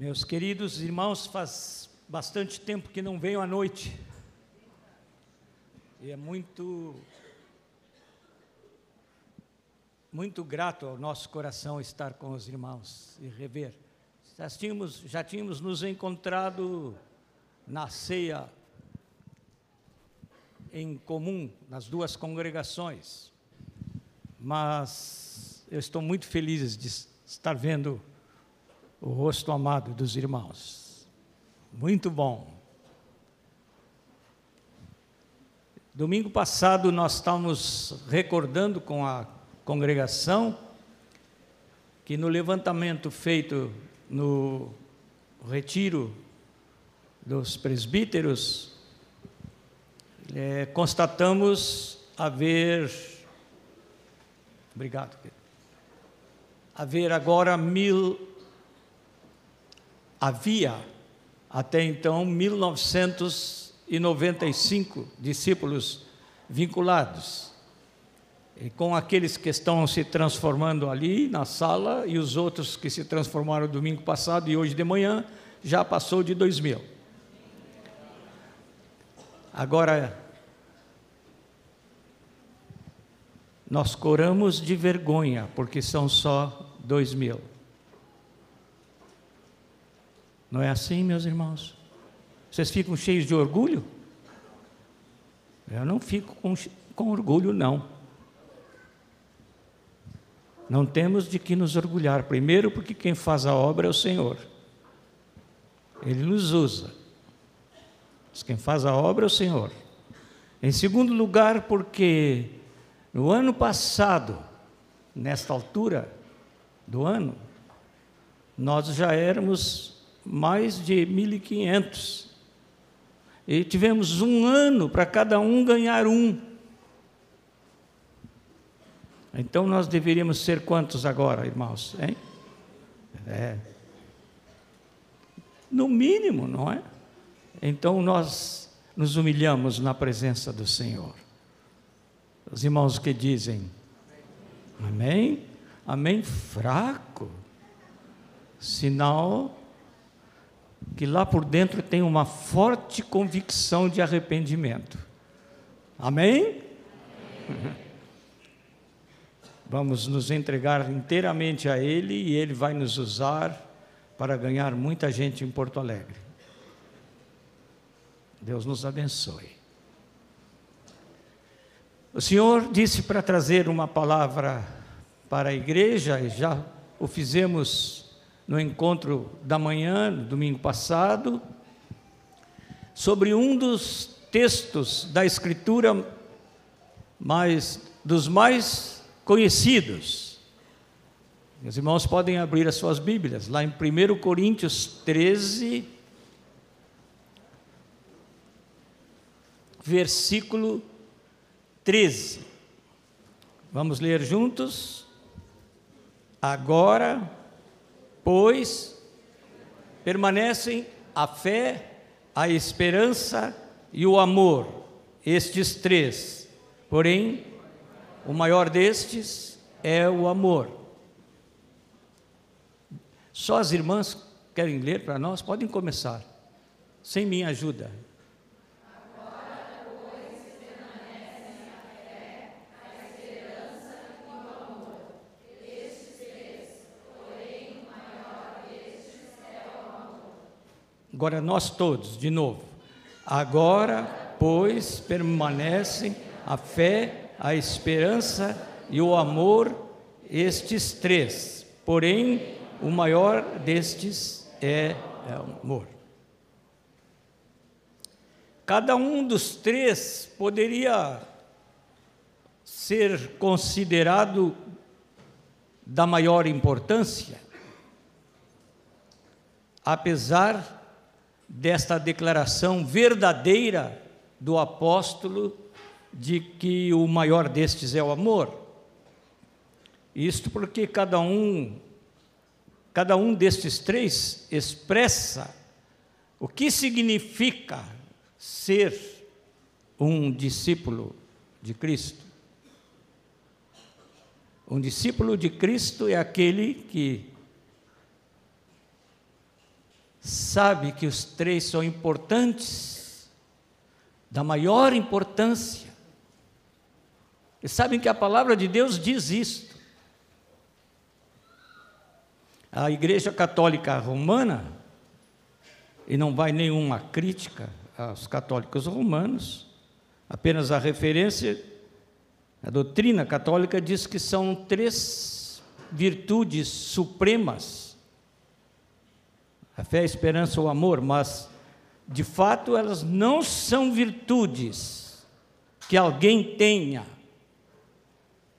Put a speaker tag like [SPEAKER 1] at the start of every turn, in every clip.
[SPEAKER 1] Meus queridos irmãos, faz bastante tempo que não venho à noite. E é muito muito grato ao nosso coração estar com os irmãos e rever. Já tínhamos, já tínhamos nos encontrado na ceia em comum nas duas congregações, mas eu estou muito feliz de estar vendo o rosto amado dos irmãos. Muito bom. Domingo passado nós estávamos recordando com a congregação que no levantamento feito no retiro dos presbíteros, é, constatamos haver. Obrigado. Haver agora mil. Havia até então 1995 discípulos vinculados. E com aqueles que estão se transformando ali na sala e os outros que se transformaram domingo passado e hoje de manhã, já passou de dois mil. Agora, nós coramos de vergonha, porque são só dois mil. Não é assim, meus irmãos? Vocês ficam cheios de orgulho? Eu não fico com, com orgulho, não. Não temos de que nos orgulhar. Primeiro, porque quem faz a obra é o Senhor. Ele nos usa. Mas quem faz a obra é o Senhor. Em segundo lugar, porque no ano passado, nesta altura do ano, nós já éramos mais de 1.500. E tivemos um ano para cada um ganhar um. Então nós deveríamos ser quantos agora, irmãos? Hein? É. No mínimo, não é? Então nós nos humilhamos na presença do Senhor. Os irmãos que dizem, Amém? Amém fraco. Sinal que lá por dentro tem uma forte convicção de arrependimento. Amém? Amém. Vamos nos entregar inteiramente a Ele e Ele vai nos usar para ganhar muita gente em Porto Alegre. Deus nos abençoe. O Senhor disse para trazer uma palavra para a igreja, e já o fizemos no encontro da manhã, domingo passado, sobre um dos textos da Escritura mais, dos mais conhecidos. Meus irmãos podem abrir as suas Bíblias, lá em 1 Coríntios 13, versículo 13. Vamos ler juntos? Agora, pois, permanecem a fé, a esperança e o amor, estes três. Porém, o maior destes é o amor. Só as irmãs querem ler para nós? Podem começar, sem minha ajuda. Agora nós todos, de novo. Agora, pois, permanecem a fé, a esperança e o amor, estes três. Porém, o maior destes é o amor. Cada um dos três poderia ser considerado da maior importância, apesar desta declaração verdadeira do apóstolo de que o maior destes é o amor. Isto porque cada um cada um destes três expressa o que significa ser um discípulo de Cristo. Um discípulo de Cristo é aquele que sabe que os três são importantes, da maior importância. E sabem que a palavra de Deus diz isto. A Igreja Católica Romana, e não vai nenhuma crítica aos católicos romanos, apenas a referência, a doutrina católica diz que são três virtudes supremas: a fé, a esperança, o amor, mas de fato elas não são virtudes que alguém tenha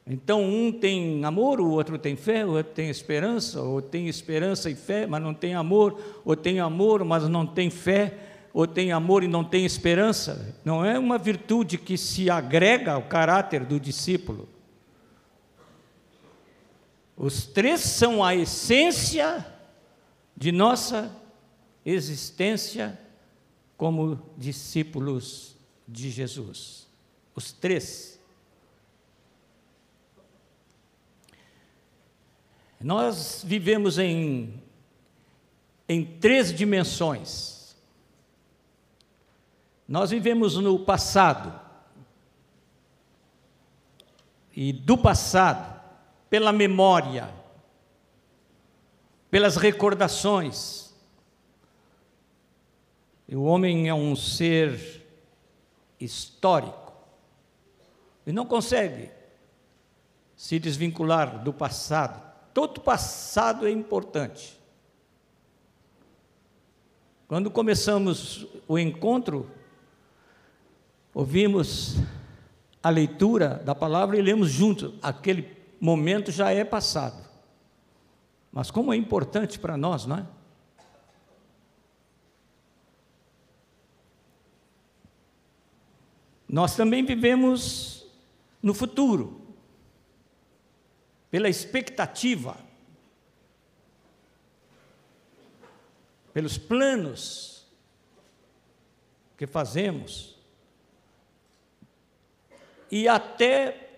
[SPEAKER 1] então, um tem amor, o outro tem fé, o outro tem esperança, ou tem esperança e fé, mas não tem amor, ou tem amor, mas não tem fé, ou tem amor e não tem esperança. Não é uma virtude que se agrega ao caráter do discípulo. Os três são a essência de nossa existência como discípulos de Jesus. Os três. Nós vivemos em, em três dimensões. Nós vivemos no passado. E do passado, pela memória, pelas recordações. E o homem é um ser histórico e não consegue se desvincular do passado. Todo passado é importante. Quando começamos o encontro, ouvimos a leitura da palavra e lemos juntos. Aquele momento já é passado. Mas como é importante para nós, não é? Nós também vivemos no futuro pela expectativa, pelos planos que fazemos e até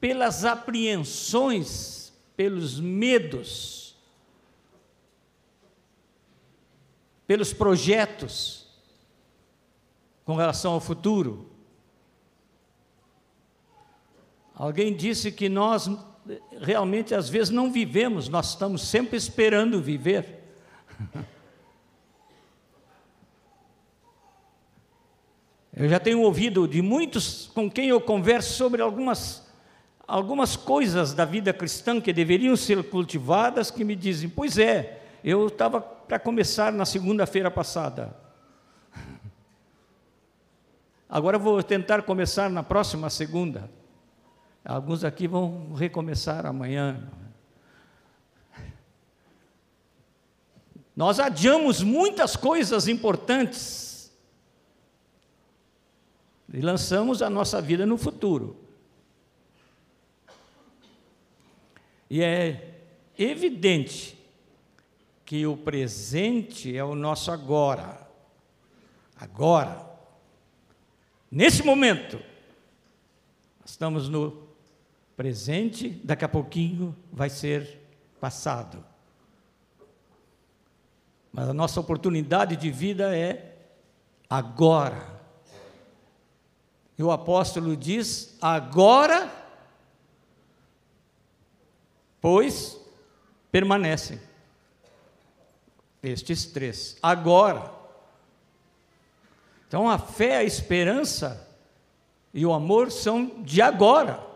[SPEAKER 1] pelas apreensões, pelos medos, pelos projetos com relação ao futuro. Alguém disse que nós realmente às vezes não vivemos, nós estamos sempre esperando viver. Eu já tenho ouvido de muitos com quem eu converso sobre algumas, algumas coisas da vida cristã que deveriam ser cultivadas, que me dizem: Pois é, eu estava para começar na segunda-feira passada. Agora vou tentar começar na próxima segunda. Alguns aqui vão recomeçar amanhã. Nós adiamos muitas coisas importantes e lançamos a nossa vida no futuro. E é evidente que o presente é o nosso agora. Agora. Nesse momento, estamos no presente, daqui a pouquinho vai ser passado. Mas a nossa oportunidade de vida é agora. E o apóstolo diz: agora, pois permanecem. Estes três. Agora. Então a fé, a esperança e o amor são de agora.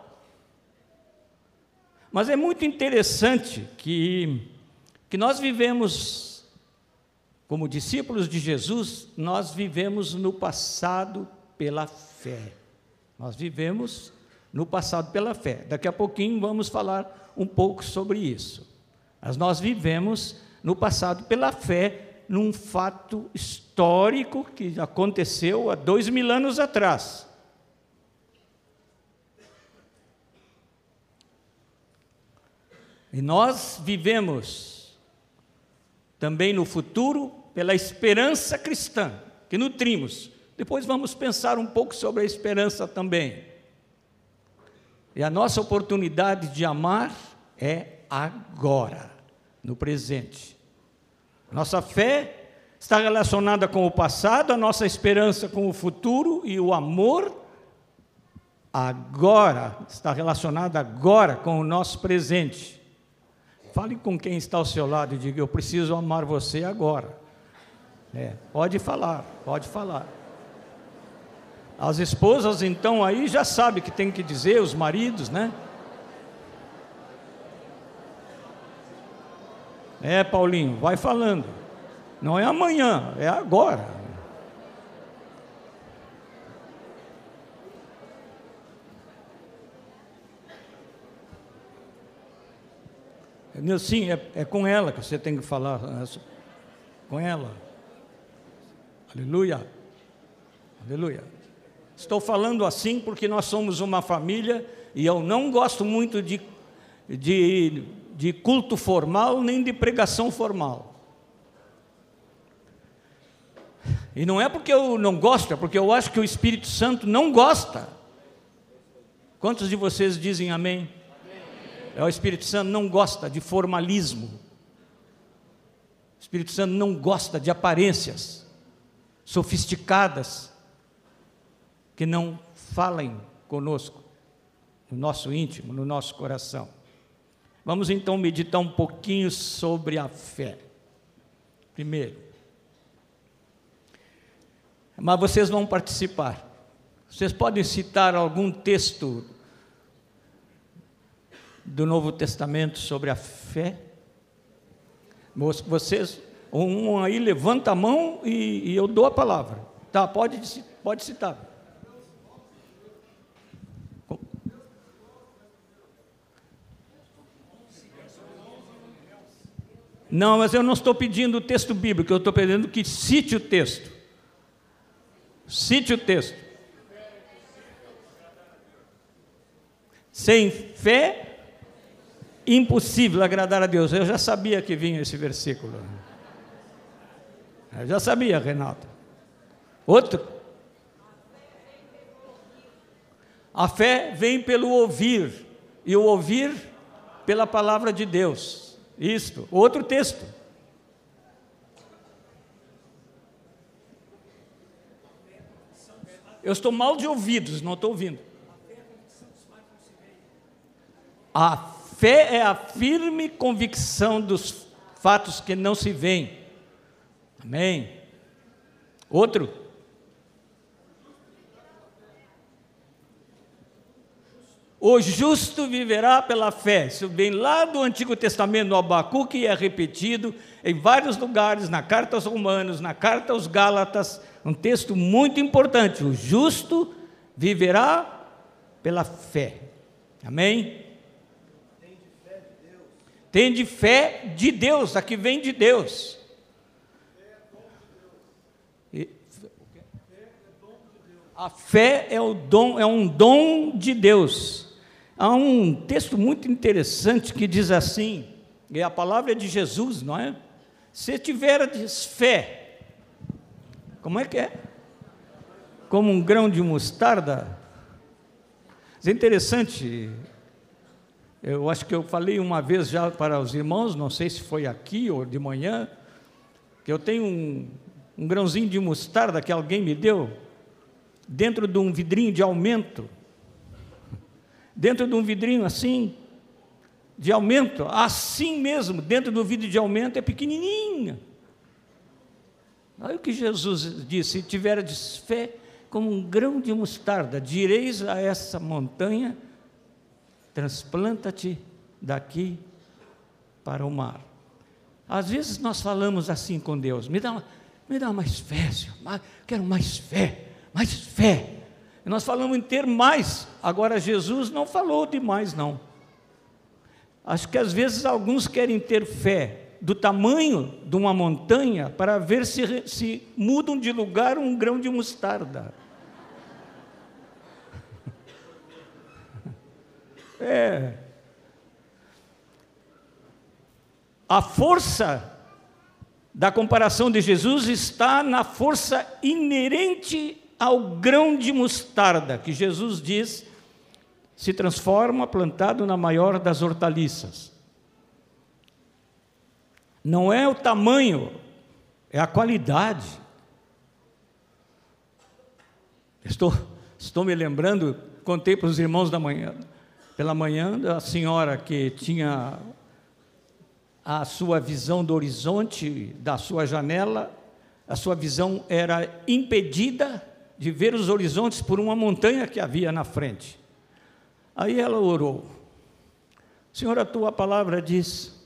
[SPEAKER 1] Mas é muito interessante que, que nós vivemos, como discípulos de Jesus, nós vivemos no passado pela fé. Nós vivemos no passado pela fé. Daqui a pouquinho vamos falar um pouco sobre isso. Mas nós vivemos no passado pela fé, num fato histórico que aconteceu há dois mil anos atrás. E nós vivemos também no futuro pela esperança cristã que nutrimos. Depois vamos pensar um pouco sobre a esperança também. E a nossa oportunidade de amar é agora, no presente. Nossa fé está relacionada com o passado, a nossa esperança com o futuro e o amor agora está relacionada agora com o nosso presente. Fale com quem está ao seu lado e diga: Eu preciso amar você agora. É, pode falar, pode falar. As esposas, então, aí já sabem que tem que dizer, os maridos, né? É, Paulinho, vai falando. Não é amanhã, é agora. Sim, é, é com ela que você tem que falar. Né? Com ela. Aleluia. Aleluia. Estou falando assim porque nós somos uma família e eu não gosto muito de, de, de culto formal nem de pregação formal. E não é porque eu não gosto, é porque eu acho que o Espírito Santo não gosta. Quantos de vocês dizem amém? É o Espírito Santo não gosta de formalismo. O Espírito Santo não gosta de aparências sofisticadas que não falem conosco, no nosso íntimo, no nosso coração. Vamos então meditar um pouquinho sobre a fé. Primeiro, mas vocês vão participar. Vocês podem citar algum texto do Novo Testamento sobre a fé? Vocês, um aí levanta a mão e, e eu dou a palavra. Tá, pode, pode citar. Não, mas eu não estou pedindo o texto bíblico, eu estou pedindo que cite o texto. Cite o texto. Sem fé impossível agradar a Deus. Eu já sabia que vinha esse versículo. Eu já sabia, Renato. Outro. A fé vem pelo ouvir, e o ouvir pela palavra de Deus. Isto. Outro texto. Eu estou mal de ouvidos, não estou ouvindo. A Fé é a firme convicção dos fatos que não se veem. Amém. Outro. O justo viverá pela fé. Isso vem lá do Antigo Testamento, no Abacuque, é repetido em vários lugares, na carta aos Romanos, na carta aos Gálatas, um texto muito importante. O justo viverá pela fé. Amém? Tende fé de Deus, a que vem de Deus. A fé é, o dom, é um dom de Deus. Há um texto muito interessante que diz assim, e a palavra é de Jesus, não é? Se tiverdes fé, como é que é? Como um grão de mostarda. É interessante, eu acho que eu falei uma vez já para os irmãos, não sei se foi aqui ou de manhã, que eu tenho um, um grãozinho de mostarda que alguém me deu, dentro de um vidrinho de aumento, dentro de um vidrinho assim, de aumento, assim mesmo, dentro do vidro de aumento é pequenininha. Aí o que Jesus disse: se tiverdes fé como um grão de mostarda, direis a essa montanha, transplanta-te daqui para o mar. Às vezes nós falamos assim com Deus: me dá, me dá mais fé, Senhor, quero mais fé, mais fé. Nós falamos em ter mais, agora Jesus não falou de mais, não. Acho que às vezes alguns querem ter fé do tamanho de uma montanha para ver se, se mudam de lugar um grão de mostarda. É. A força da comparação de Jesus está na força inerente ao grão de mostarda, que Jesus diz se transforma plantado na maior das hortaliças. Não é o tamanho, é a qualidade. Estou, estou me lembrando, contei para os irmãos da manhã, pela manhã, da senhora que tinha a sua visão do horizonte da sua janela, a sua visão era impedida de ver os horizontes por uma montanha que havia na frente. Aí ela orou: Senhor, a tua palavra diz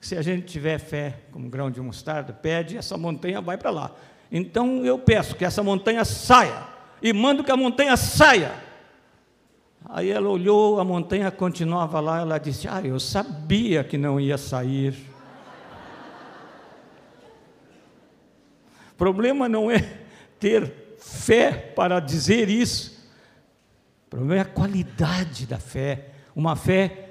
[SPEAKER 1] se a gente tiver fé como grão de mostarda, pede, essa montanha vai para lá. Então eu peço que essa montanha saia, e mando que a montanha saia. Aí ela olhou, a montanha continuava lá, ela disse: Ah, eu sabia que não ia sair. O problema não é ter fé para dizer isso, o problema é a qualidade da fé, uma fé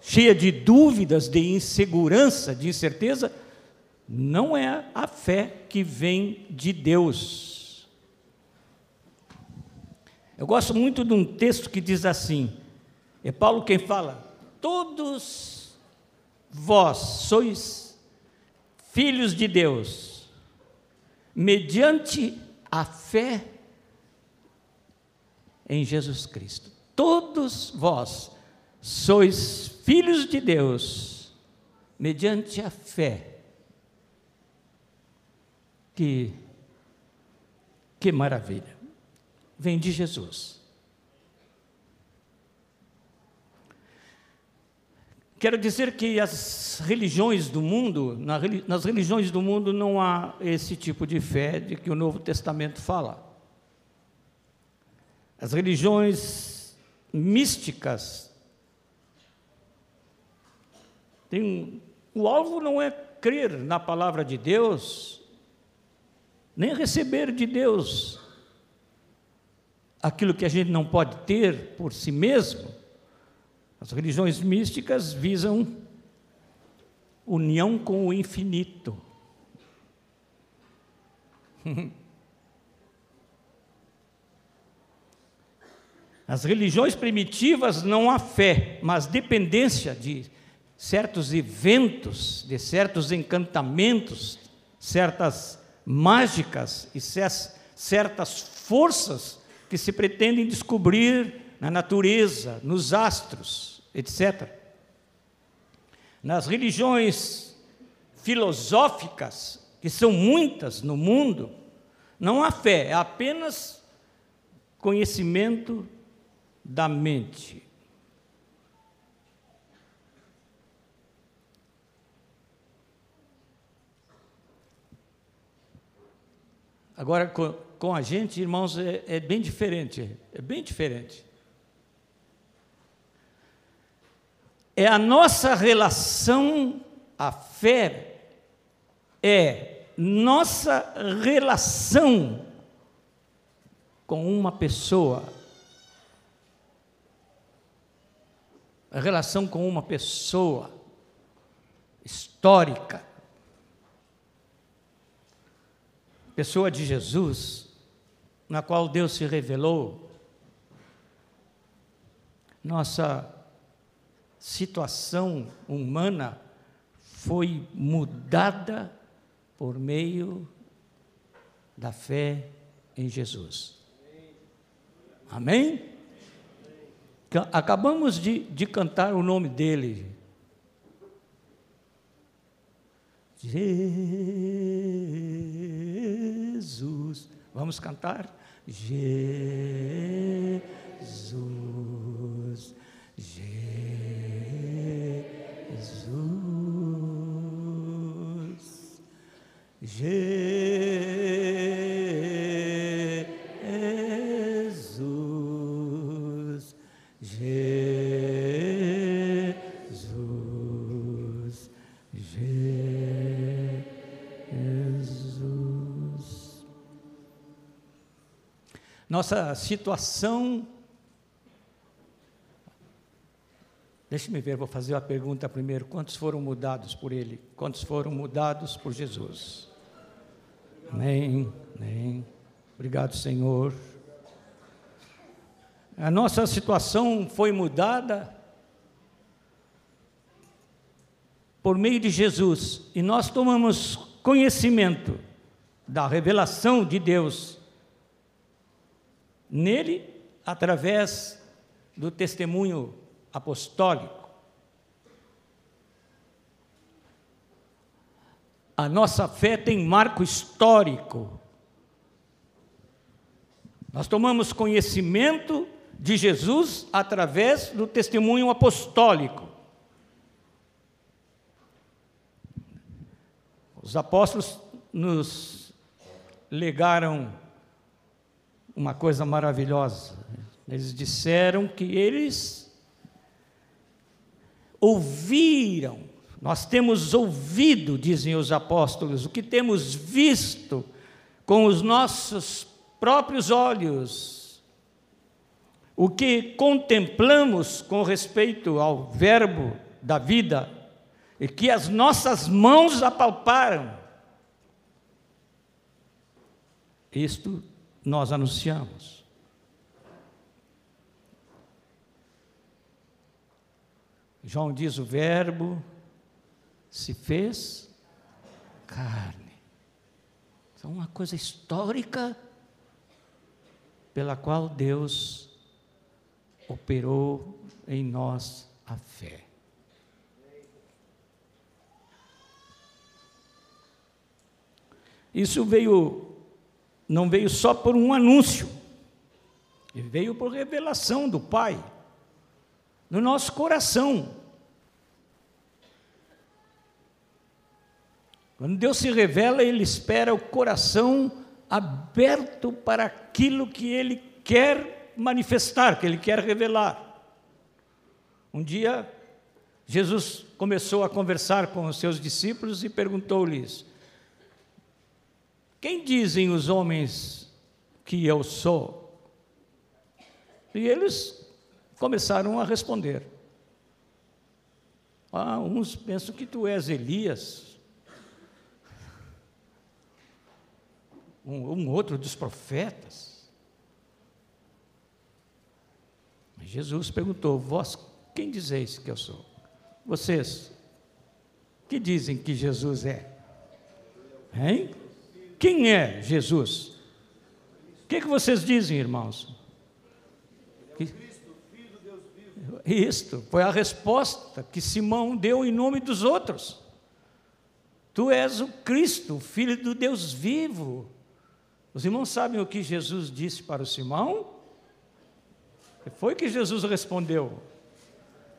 [SPEAKER 1] cheia de dúvidas, de insegurança, de incerteza, não é a fé que vem de Deus. Eu gosto muito de um texto que diz assim: é Paulo quem fala, todos vós sois filhos de Deus, mediante a fé em Jesus Cristo. Todos vós sois filhos de Deus, mediante a fé. Que, que maravilha! Vem de Jesus. Quero dizer que as religiões do mundo, nas religiões do mundo não há esse tipo de fé de que o Novo Testamento fala. As religiões místicas tem, o alvo não é crer na palavra de Deus, nem receber de Deus aquilo que a gente não pode ter por si mesmo. As religiões místicas visam união com o infinito. As religiões primitivas não há fé, mas dependência de certos eventos, de certos encantamentos, certas mágicas e certas forças que se pretendem descobrir na natureza, nos astros, etc. Nas religiões filosóficas, que são muitas no mundo, não há fé, é apenas conhecimento da mente. Agora, com, a gente, irmãos, é, é bem diferente. É bem diferente. É a nossa relação, a fé, é nossa relação com uma pessoa. A relação com uma pessoa histórica, pessoa de Jesus, na qual Deus se revelou, nossa situação humana foi mudada por meio da fé em Jesus. Amém? Acabamos de, de cantar o nome dele. Jesus. Vamos cantar? Jesus. Jesus. Jesus. Jesus. Nossa situação. Deixe-me ver, vou fazer a pergunta primeiro. Quantos foram mudados por Ele? Quantos foram mudados por Jesus? Amém. Amém. Obrigado, Senhor. A nossa situação foi mudada por meio de Jesus e nós tomamos conhecimento da revelação de Deus nele através do testemunho apostólico. A nossa fé tem marco histórico. Nós tomamos conhecimento de Jesus através do testemunho apostólico. Os apóstolos nos legaram uma coisa maravilhosa. Eles disseram que eles ouviram, nós temos ouvido, dizem os apóstolos, o que temos visto com os nossos próprios olhos, o que contemplamos com respeito ao Verbo da vida e que as nossas mãos apalparam. Isto nós anunciamos. João diz: o Verbo se fez carne. É uma coisa histórica pela qual Deus operou em nós a fé. Isso veio, não veio só por um anúncio, veio por revelação do Pai, no nosso coração. Quando Deus se revela, Ele espera o coração aberto para aquilo que Ele quer manifestar, que Ele quer revelar. Um dia, Jesus começou a conversar com os seus discípulos e perguntou-lhes: quem dizem os homens que eu sou? E eles começaram a responder. Ah, uns pensam que tu és Elias, um, um outro dos profetas. Mas Jesus perguntou: Vós quem dizeis que eu sou? Vocês, que dizem que Jesus é? Hein? Quem é Jesus? O que, é que vocês dizem, irmãos? Que... Isto foi a resposta que Simão deu em nome dos outros. Tu és o Cristo, filho do Deus vivo. Os irmãos sabem o que Jesus disse para o Simão? Foi que Jesus respondeu: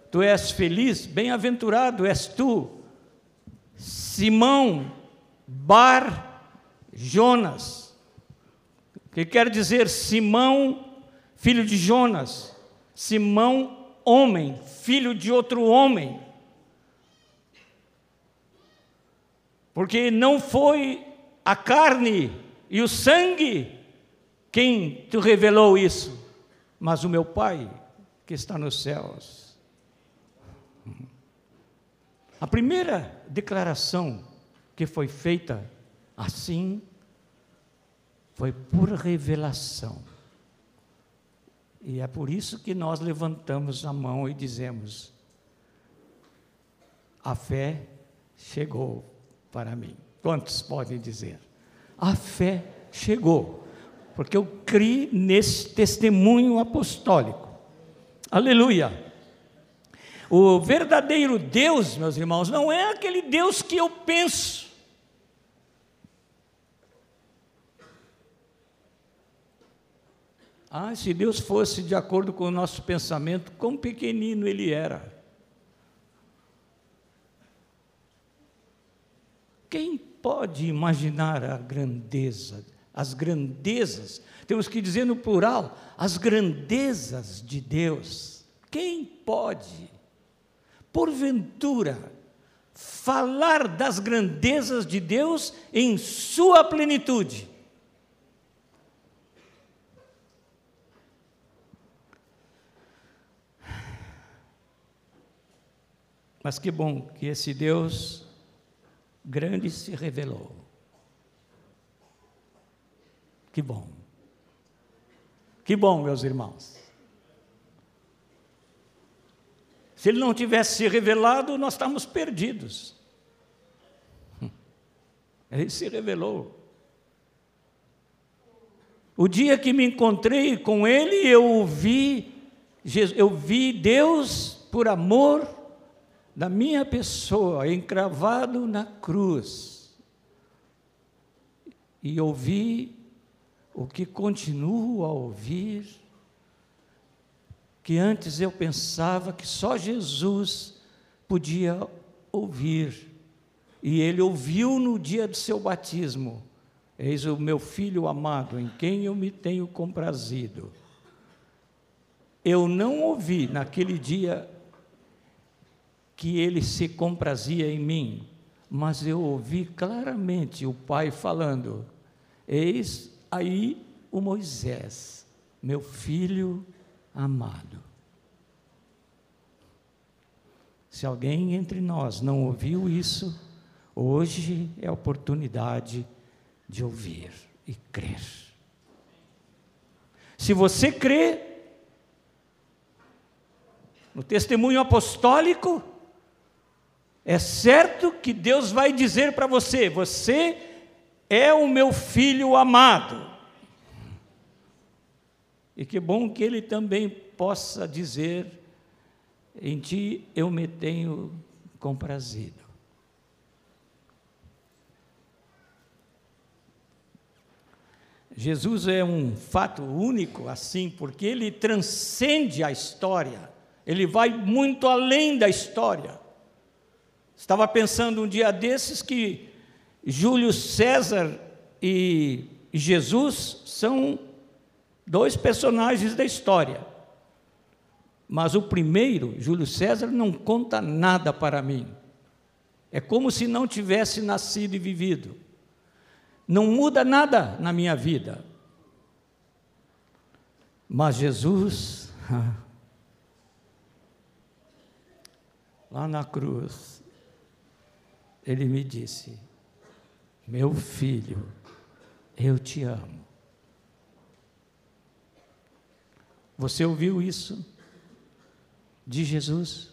[SPEAKER 1] Tu és feliz, bem-aventurado és tu, Simão Bar Jonas, que quer dizer Simão, filho de Jonas, Simão, homem, filho de outro homem. Porque não foi a carne e o sangue quem te revelou isso, mas o meu Pai que está nos céus. A primeira declaração que foi feita assim foi por revelação. E é por isso que nós levantamos a mão e dizemos: a fé chegou para mim. Quantos podem dizer? A fé chegou, porque eu criei nesse testemunho apostólico. Aleluia! O verdadeiro Deus, meus irmãos, não é aquele Deus que eu penso. Ah, se Deus fosse de acordo com o nosso pensamento, quão pequenino ele era. Quem pode imaginar a grandeza, as grandezas, temos que dizer no plural, as grandezas de Deus? Quem pode, porventura, falar das grandezas de Deus em sua plenitude? Mas que bom que esse Deus grande se revelou. Que bom. Que bom, meus irmãos. Se ele não tivesse se revelado, nós estamos perdidos. Ele se revelou. O dia que me encontrei com ele, eu vi, eu vi Deus por amor da minha pessoa encravado na cruz. E ouvi o que continuo a ouvir, que antes eu pensava que só Jesus podia ouvir. E ele ouviu no dia do seu batismo: Eis o meu filho amado, em quem eu me tenho comprazido. Eu não ouvi naquele dia que ele se comprazia em mim, mas eu ouvi claramente o Pai falando: Eis aí o Moisés, meu filho amado. Se alguém entre nós não ouviu isso, hoje é a oportunidade de ouvir e crer. Se você crê no testemunho apostólico, é certo que Deus vai dizer para você: você é o meu filho amado. E que bom que Ele também possa dizer: em ti eu me tenho comprazido. Jesus é um fato único assim, porque ele transcende a história, ele vai muito além da história. Estava pensando um dia desses que Júlio César e Jesus são dois personagens da história. Mas o primeiro, Júlio César, não conta nada para mim. É como se não tivesse nascido e vivido. Não muda nada na minha vida. Mas Jesus, lá na cruz, ele me disse: Meu filho, eu te amo. Você ouviu isso de Jesus?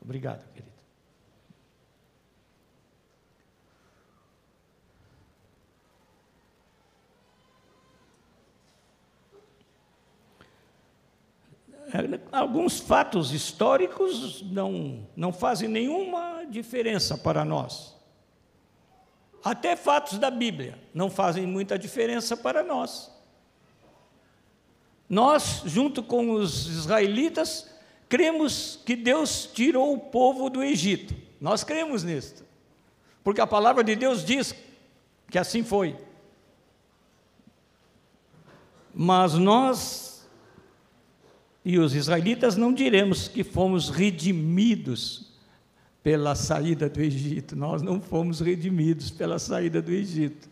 [SPEAKER 1] Obrigado, querido. Alguns fatos históricos não, não fazem nenhuma diferença para nós. Até fatos da Bíblia não fazem muita diferença para nós. Nós, junto com os israelitas, cremos que Deus tirou o povo do Egito. Nós cremos nisso. Porque a palavra de Deus diz que assim foi. Mas nós e os israelitas não diremos que fomos redimidos pela saída do Egito. Nós não fomos redimidos pela saída do Egito.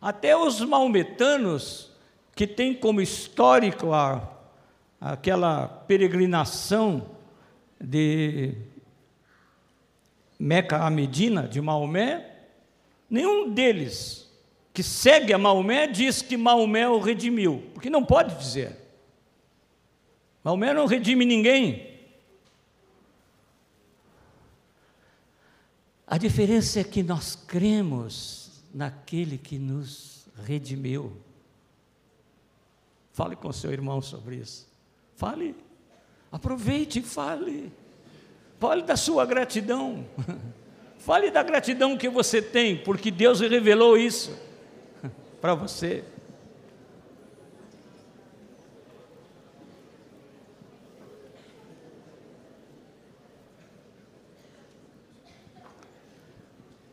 [SPEAKER 1] Até os maometanos, que têm como histórico a, aquela peregrinação de Meca a Medina, de Maomé, nenhum deles que segue a Maomé diz que Maomé o redimiu, porque não pode dizer. Maomé não redime ninguém. A diferença é que nós cremos naquele que nos redimiu. Fale com seu irmão sobre isso. Fale. Aproveite e fale. Fale da sua gratidão. Fale da gratidão que você tem, porque Deus revelou isso para você.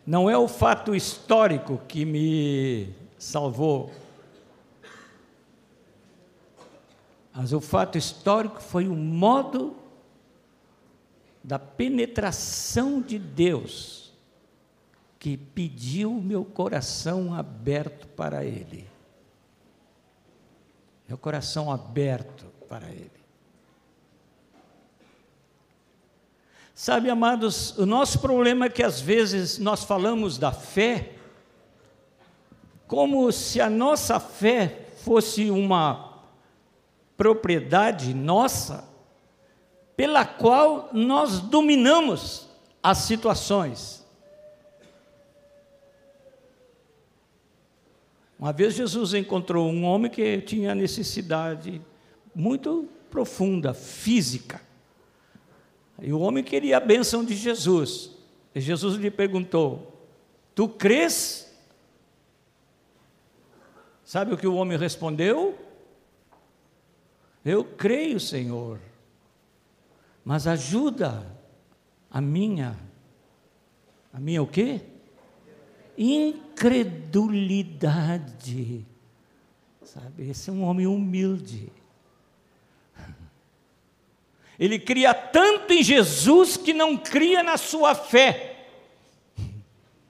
[SPEAKER 1] Não é o fato histórico que me salvou, mas o fato histórico foi o modo da penetração de Deus que pediu meu coração aberto para Ele. Meu coração aberto para Ele. Sabe, amados, o nosso problema é que às vezes nós falamos da fé como se a nossa fé fosse uma propriedade nossa pela qual nós dominamos as situações. Uma vez Jesus encontrou um homem que tinha necessidade muito profunda, física. E o homem queria a bênção de Jesus. E Jesus lhe perguntou: Tu crês? Sabe o que o homem respondeu? Eu creio, Senhor, mas ajuda a minha, a minha o quê? Incredulidade. Sabe, esse é um homem humilde. Ele cria tanto em Jesus que não cria na sua fé.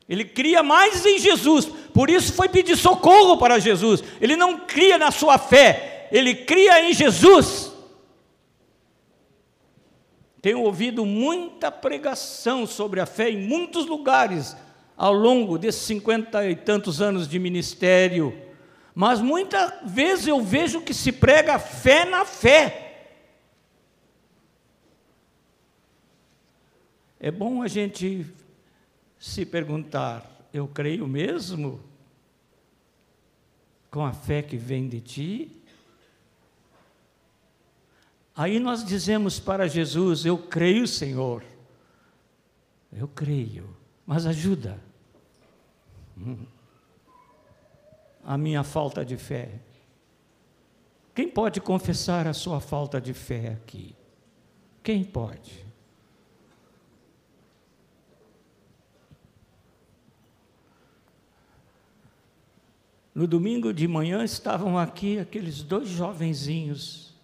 [SPEAKER 1] Ele cria mais em Jesus, por isso foi pedir socorro para Jesus. Ele não cria na sua fé, ele cria em Jesus. Tenho ouvido muita pregação sobre a fé em muitos lugares ao longo desses cinquenta e tantos anos de ministério, mas muitas vezes eu vejo que se prega fé na fé. É bom a gente se perguntar: eu creio mesmo? Com a fé que vem de ti? Aí nós dizemos para Jesus: Eu creio, Senhor. Eu creio, mas ajuda. A minha falta de fé. Quem pode confessar a sua falta de fé aqui? Quem pode? No domingo de manhã estavam aqui aqueles dois jovenzinhos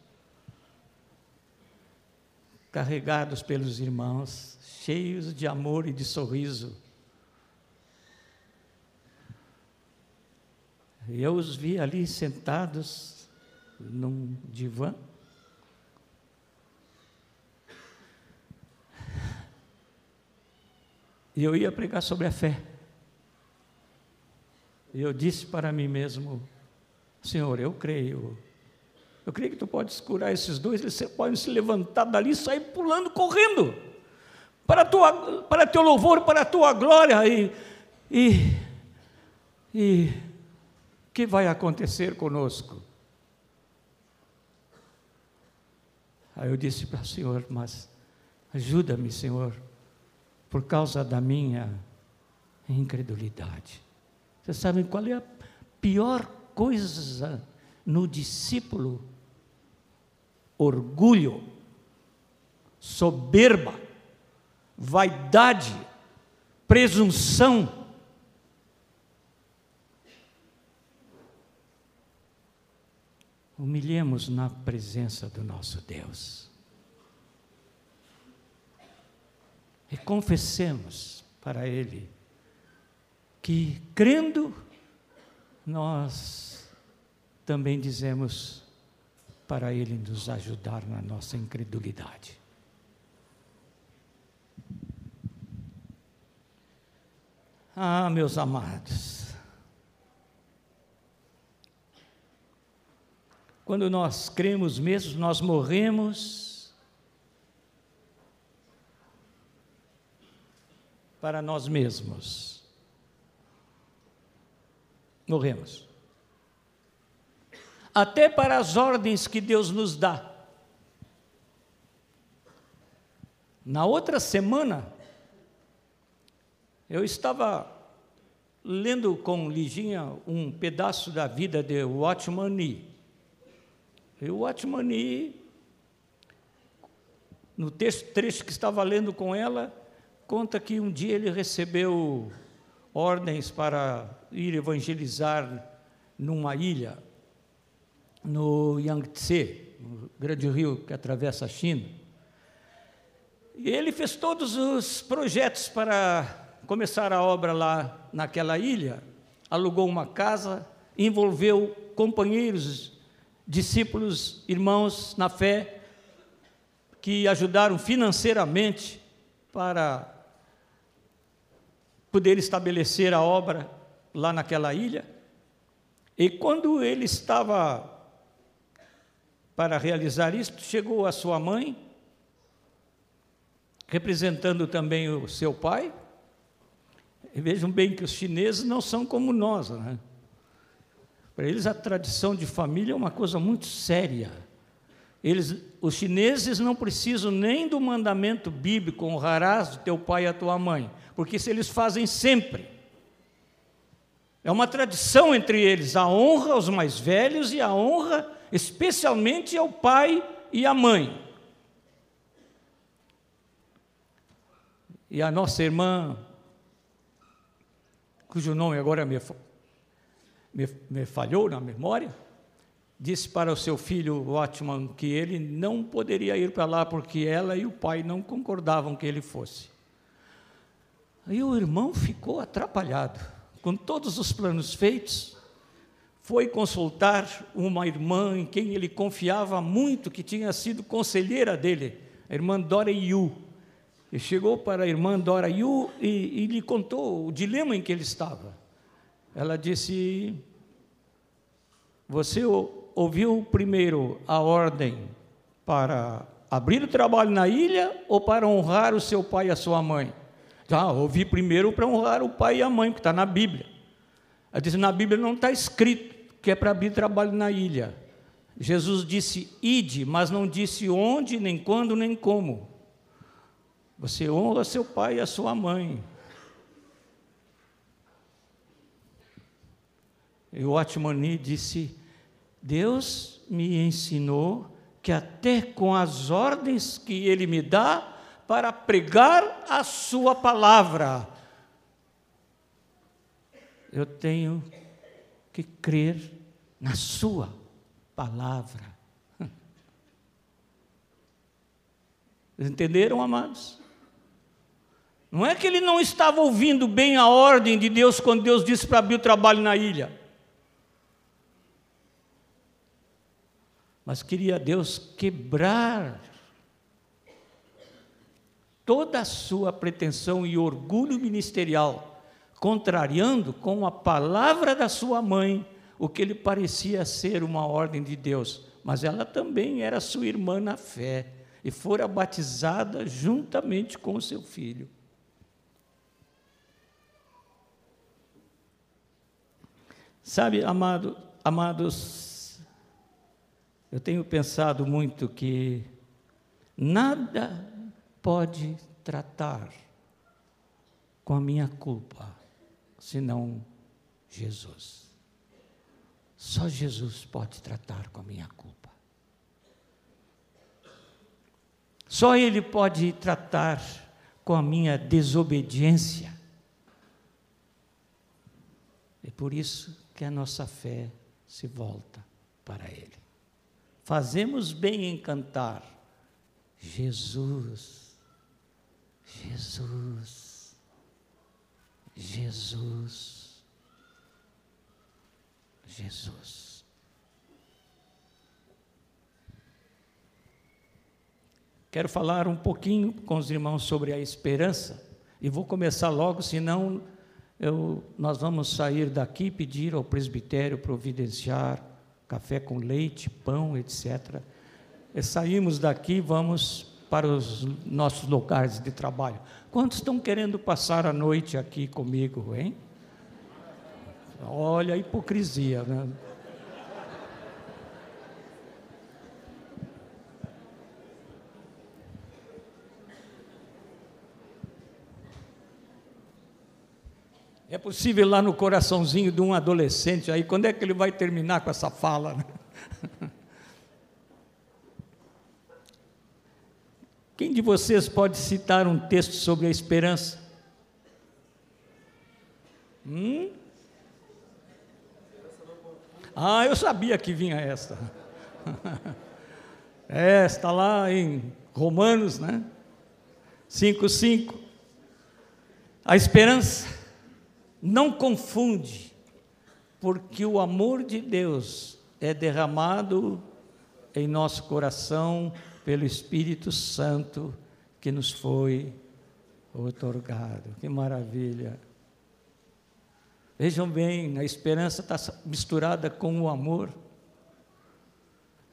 [SPEAKER 1] carregados pelos irmãos, cheios de amor e de sorriso. Eu os vi ali sentados num divã. E eu ia pregar sobre a fé. E eu disse para mim mesmo: Senhor, eu creio eu creio que tu podes curar esses dois, eles podem se levantar dali e sair pulando, correndo, para, tua, para teu louvor, para a tua glória. E, e, e que vai acontecer conosco? Aí eu disse para o Senhor, mas ajuda-me, Senhor, por causa da minha incredulidade. Vocês sabem qual é a pior coisa no discípulo? orgulho, soberba, vaidade, presunção. Humilhemos na presença do nosso Deus. E confessemos para Ele que, crendo, nós também dizemos: para Ele nos ajudar na nossa incredulidade. Ah, meus amados, quando nós cremos mesmo, nós morremos para nós mesmos. Morremos até para as ordens que Deus nos dá. Na outra semana, eu estava lendo com Liginha um pedaço da vida de Watchman Nee. E o Nee, no texto, trecho que estava lendo com ela, conta que um dia ele recebeu ordens para ir evangelizar numa ilha no Yangtze, no grande rio que atravessa a China. E ele fez todos os projetos para começar a obra lá naquela ilha, alugou uma casa, envolveu companheiros, discípulos, irmãos na fé, que ajudaram financeiramente para poder estabelecer a obra lá naquela ilha. E quando ele estava para realizar isto, chegou a sua mãe representando também o seu pai. E vejam bem que os chineses não são como nós, né? Para eles a tradição de família é uma coisa muito séria. Eles, os chineses não precisam nem do mandamento bíblico honrarás o teu pai e a tua mãe, porque isso eles fazem sempre. É uma tradição entre eles a honra aos mais velhos e a honra especialmente ao pai e à mãe. E a nossa irmã, cujo nome agora me, me, me falhou na memória, disse para o seu filho Watchman que ele não poderia ir para lá porque ela e o pai não concordavam que ele fosse. Aí o irmão ficou atrapalhado, com todos os planos feitos, foi consultar uma irmã em quem ele confiava muito, que tinha sido conselheira dele, a irmã Dora Yu. Ele chegou para a irmã Dora Yu e, e lhe contou o dilema em que ele estava. Ela disse: Você ouviu primeiro a ordem para abrir o trabalho na ilha ou para honrar o seu pai e a sua mãe? Ah, ouvi primeiro para honrar o pai e a mãe, que está na Bíblia. Ela disse: Na Bíblia não está escrito que é para abrir trabalho na ilha. Jesus disse: Ide, mas não disse onde, nem quando, nem como. Você honra seu pai e a sua mãe. E o Atmani disse: Deus me ensinou que até com as ordens que Ele me dá para pregar a Sua palavra, eu tenho que crer na Sua palavra. Entenderam, amados? Não é que ele não estava ouvindo bem a ordem de Deus quando Deus disse para abrir o trabalho na ilha. Mas queria Deus quebrar toda a sua pretensão e orgulho ministerial, contrariando com a palavra da sua mãe o que lhe parecia ser uma ordem de Deus, mas ela também era sua irmã na fé e fora batizada juntamente com seu filho. Sabe, amado, amados, eu tenho pensado muito que nada pode tratar com a minha culpa senão Jesus. Só Jesus pode tratar com a minha culpa. Só Ele pode tratar com a minha desobediência. É por isso que a nossa fé se volta para Ele. Fazemos bem em cantar Jesus, Jesus, Jesus, Jesus. Quero falar um pouquinho com os irmãos sobre a esperança e vou começar logo, senão eu, nós vamos sair daqui e pedir ao presbitério providenciar café com leite, pão, etc. E saímos daqui, vamos para os nossos lugares de trabalho. Quantos estão querendo passar a noite aqui comigo, hein? Olha a hipocrisia, né? É possível lá no coraçãozinho de um adolescente aí, quando é que ele vai terminar com essa fala? Né? Quem de vocês pode citar um texto sobre a esperança? Hum? Ah, eu sabia que vinha esta. É, está lá em Romanos, né? 5,5. A esperança não confunde, porque o amor de Deus é derramado em nosso coração pelo Espírito Santo que nos foi otorgado. Que maravilha! Vejam bem, a esperança está misturada com o amor.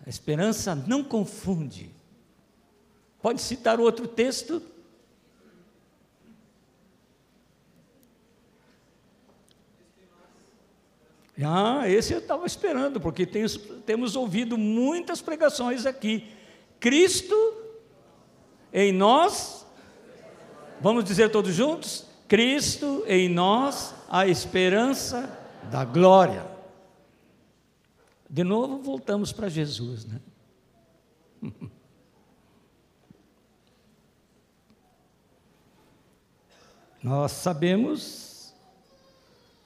[SPEAKER 1] A esperança não confunde. Pode citar outro texto? Ah, esse eu estava esperando, porque temos ouvido muitas pregações aqui. Cristo em nós, vamos dizer todos juntos? Cristo em nós, a esperança da glória. De novo, voltamos para Jesus, né? Nós sabemos,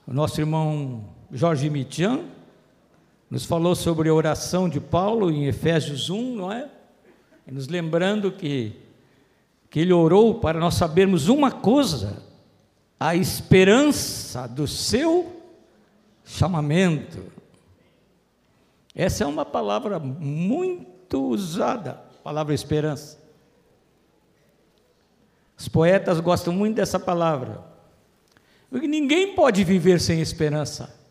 [SPEAKER 1] o nosso irmão Jorge Mitian nos falou sobre a oração de Paulo em Efésios 1, não é? E nos lembrando que, que ele orou para nós sabermos uma coisa, a esperança do seu chamamento. Essa é uma palavra muito usada, palavra esperança. Os poetas gostam muito dessa palavra. Porque ninguém pode viver sem esperança.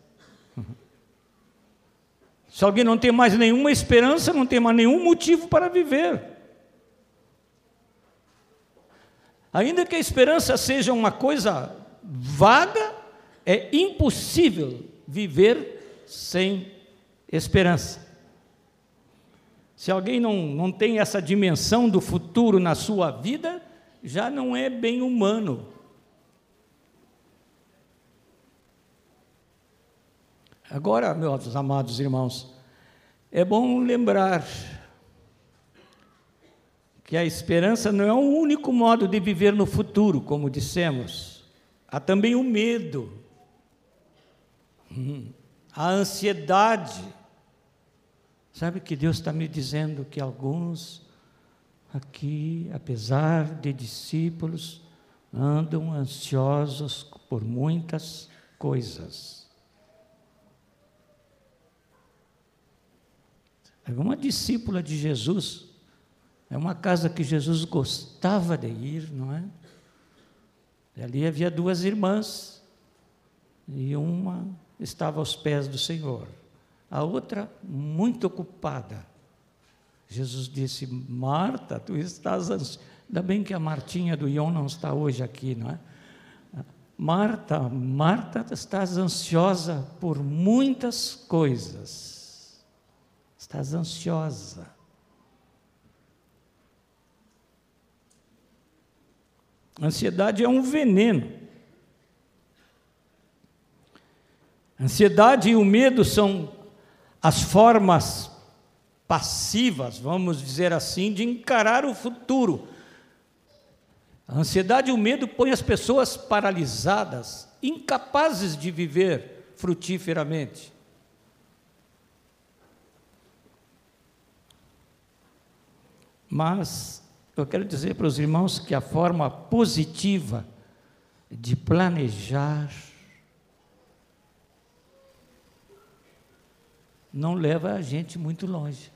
[SPEAKER 1] Se alguém não tem mais nenhuma esperança, não tem mais nenhum motivo para viver. Ainda que a esperança seja uma coisa vaga, é impossível viver sem esperança. Se alguém não, não tem essa dimensão do futuro na sua vida, já não é bem humano. Agora, meus amados irmãos, é bom lembrar que a esperança não é o único modo de viver no futuro, como dissemos. Há também o medo, hum, a ansiedade. Sabe que Deus está me dizendo que alguns aqui, apesar de discípulos, andam ansiosos por muitas coisas. É uma discípula de Jesus, é uma casa que Jesus gostava de ir, não é? E ali havia duas irmãs, e uma estava aos pés do Senhor, a outra muito ocupada Jesus disse: Marta, tu estás ansiosa. Ainda bem que a Martinha do Ion não está hoje aqui, não é? Marta, Marta, estás ansiosa por muitas coisas. Estás ansiosa. Ansiedade é um veneno. Ansiedade e o medo são as formas passivas, vamos dizer assim, de encarar o futuro. A ansiedade e o medo põem as pessoas paralisadas, incapazes de viver frutiferamente. Mas eu quero dizer para os irmãos que a forma positiva de planejar não leva a gente muito longe.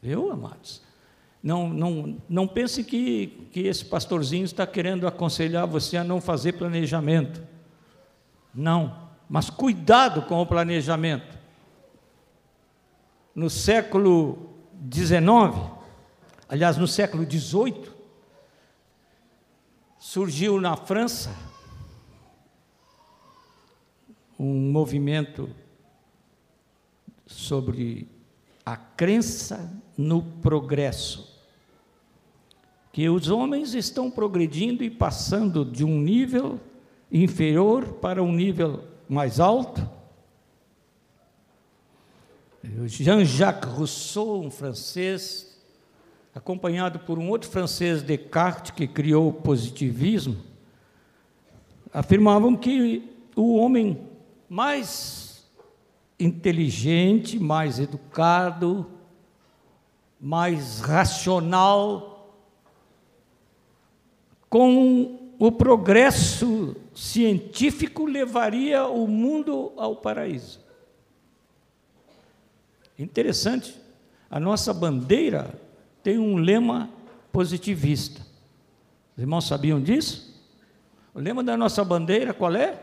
[SPEAKER 1] Viu, amados? Não, não, não pense que, que esse pastorzinho está querendo aconselhar você a não fazer planejamento. Não, mas cuidado com o planejamento. No século XIX, aliás, no século XVIII, surgiu na França um movimento sobre a crença no progresso. Que os homens estão progredindo e passando de um nível inferior para um nível mais alto. Jean-Jacques Rousseau, um francês, acompanhado por um outro francês, Descartes, que criou o positivismo, afirmavam que o homem mais inteligente, mais educado, mais racional, com o progresso científico levaria o mundo ao paraíso. Interessante, a nossa bandeira tem um lema positivista. Os irmãos sabiam disso? O lema da nossa bandeira qual é?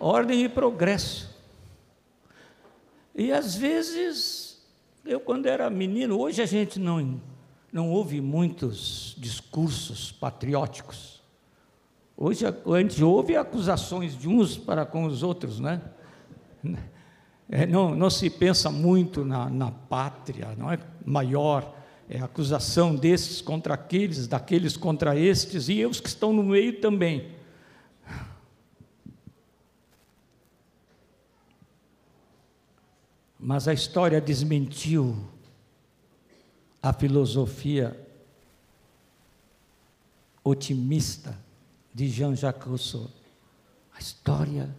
[SPEAKER 1] Ordem e progresso. E às vezes, eu quando era menino, hoje a gente não, não ouve muitos discursos patrióticos. Hoje a gente ouve acusações de uns para com os outros, né? É, não, não se pensa muito na, na pátria, não é maior, é acusação desses contra aqueles, daqueles contra estes, e os que estão no meio também. Mas a história desmentiu a filosofia otimista de Jean-Jacques Rousseau. A história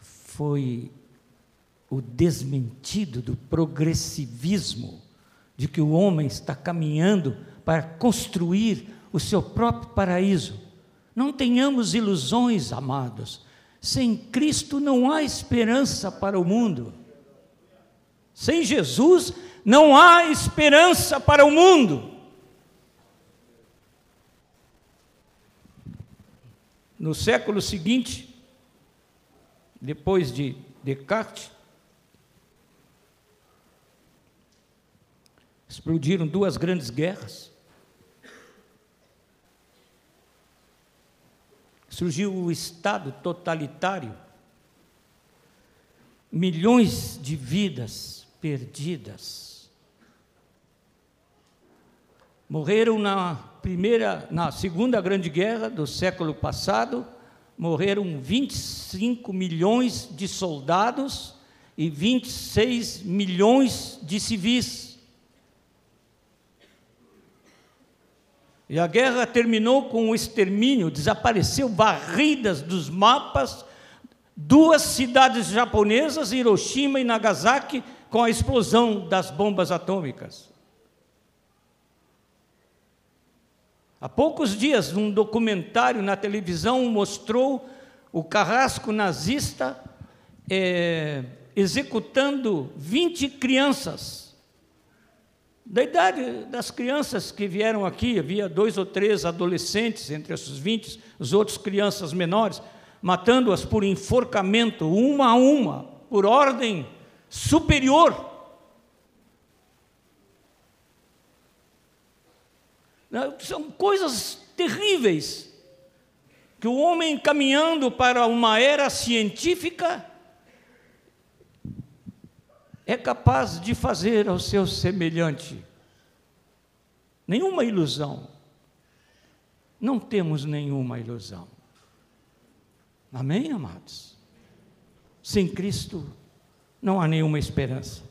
[SPEAKER 1] foi o desmentido do progressivismo, de que o homem está caminhando para construir o seu próprio paraíso. Não tenhamos ilusões, amados. Sem Cristo não há esperança para o mundo. Sem Jesus não há esperança para o mundo. No século seguinte, depois de Descartes, explodiram duas grandes guerras. Surgiu o Estado totalitário, milhões de vidas perdidas. Morreram na primeira, na Segunda Grande Guerra do século passado, morreram 25 milhões de soldados e 26 milhões de civis. E a guerra terminou com o extermínio, desapareceu varridas dos mapas duas cidades japonesas, Hiroshima e Nagasaki, com a explosão das bombas atômicas. Há poucos dias, um documentário na televisão mostrou o carrasco nazista é, executando 20 crianças. Da idade das crianças que vieram aqui, havia dois ou três adolescentes entre esses 20, os outros crianças menores, matando-as por enforcamento, uma a uma, por ordem superior. São coisas terríveis que o homem caminhando para uma era científica é capaz de fazer ao seu semelhante. Nenhuma ilusão. Não temos nenhuma ilusão. Amém, amados? Sem Cristo não há nenhuma esperança.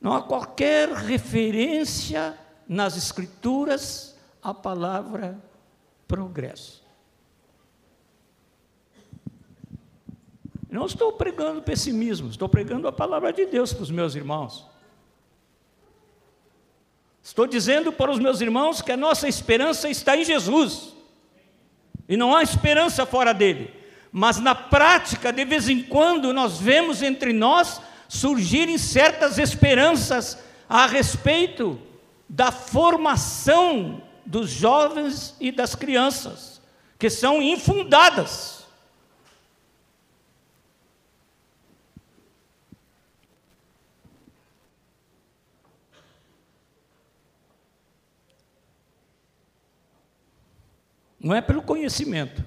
[SPEAKER 1] Não há qualquer referência nas Escrituras à palavra progresso. Não estou pregando pessimismo, estou pregando a palavra de Deus para os meus irmãos. Estou dizendo para os meus irmãos que a nossa esperança está em Jesus, e não há esperança fora dele. Mas na prática, de vez em quando, nós vemos entre nós surgirem certas esperanças a respeito da formação dos jovens e das crianças, que são infundadas. Não é pelo conhecimento.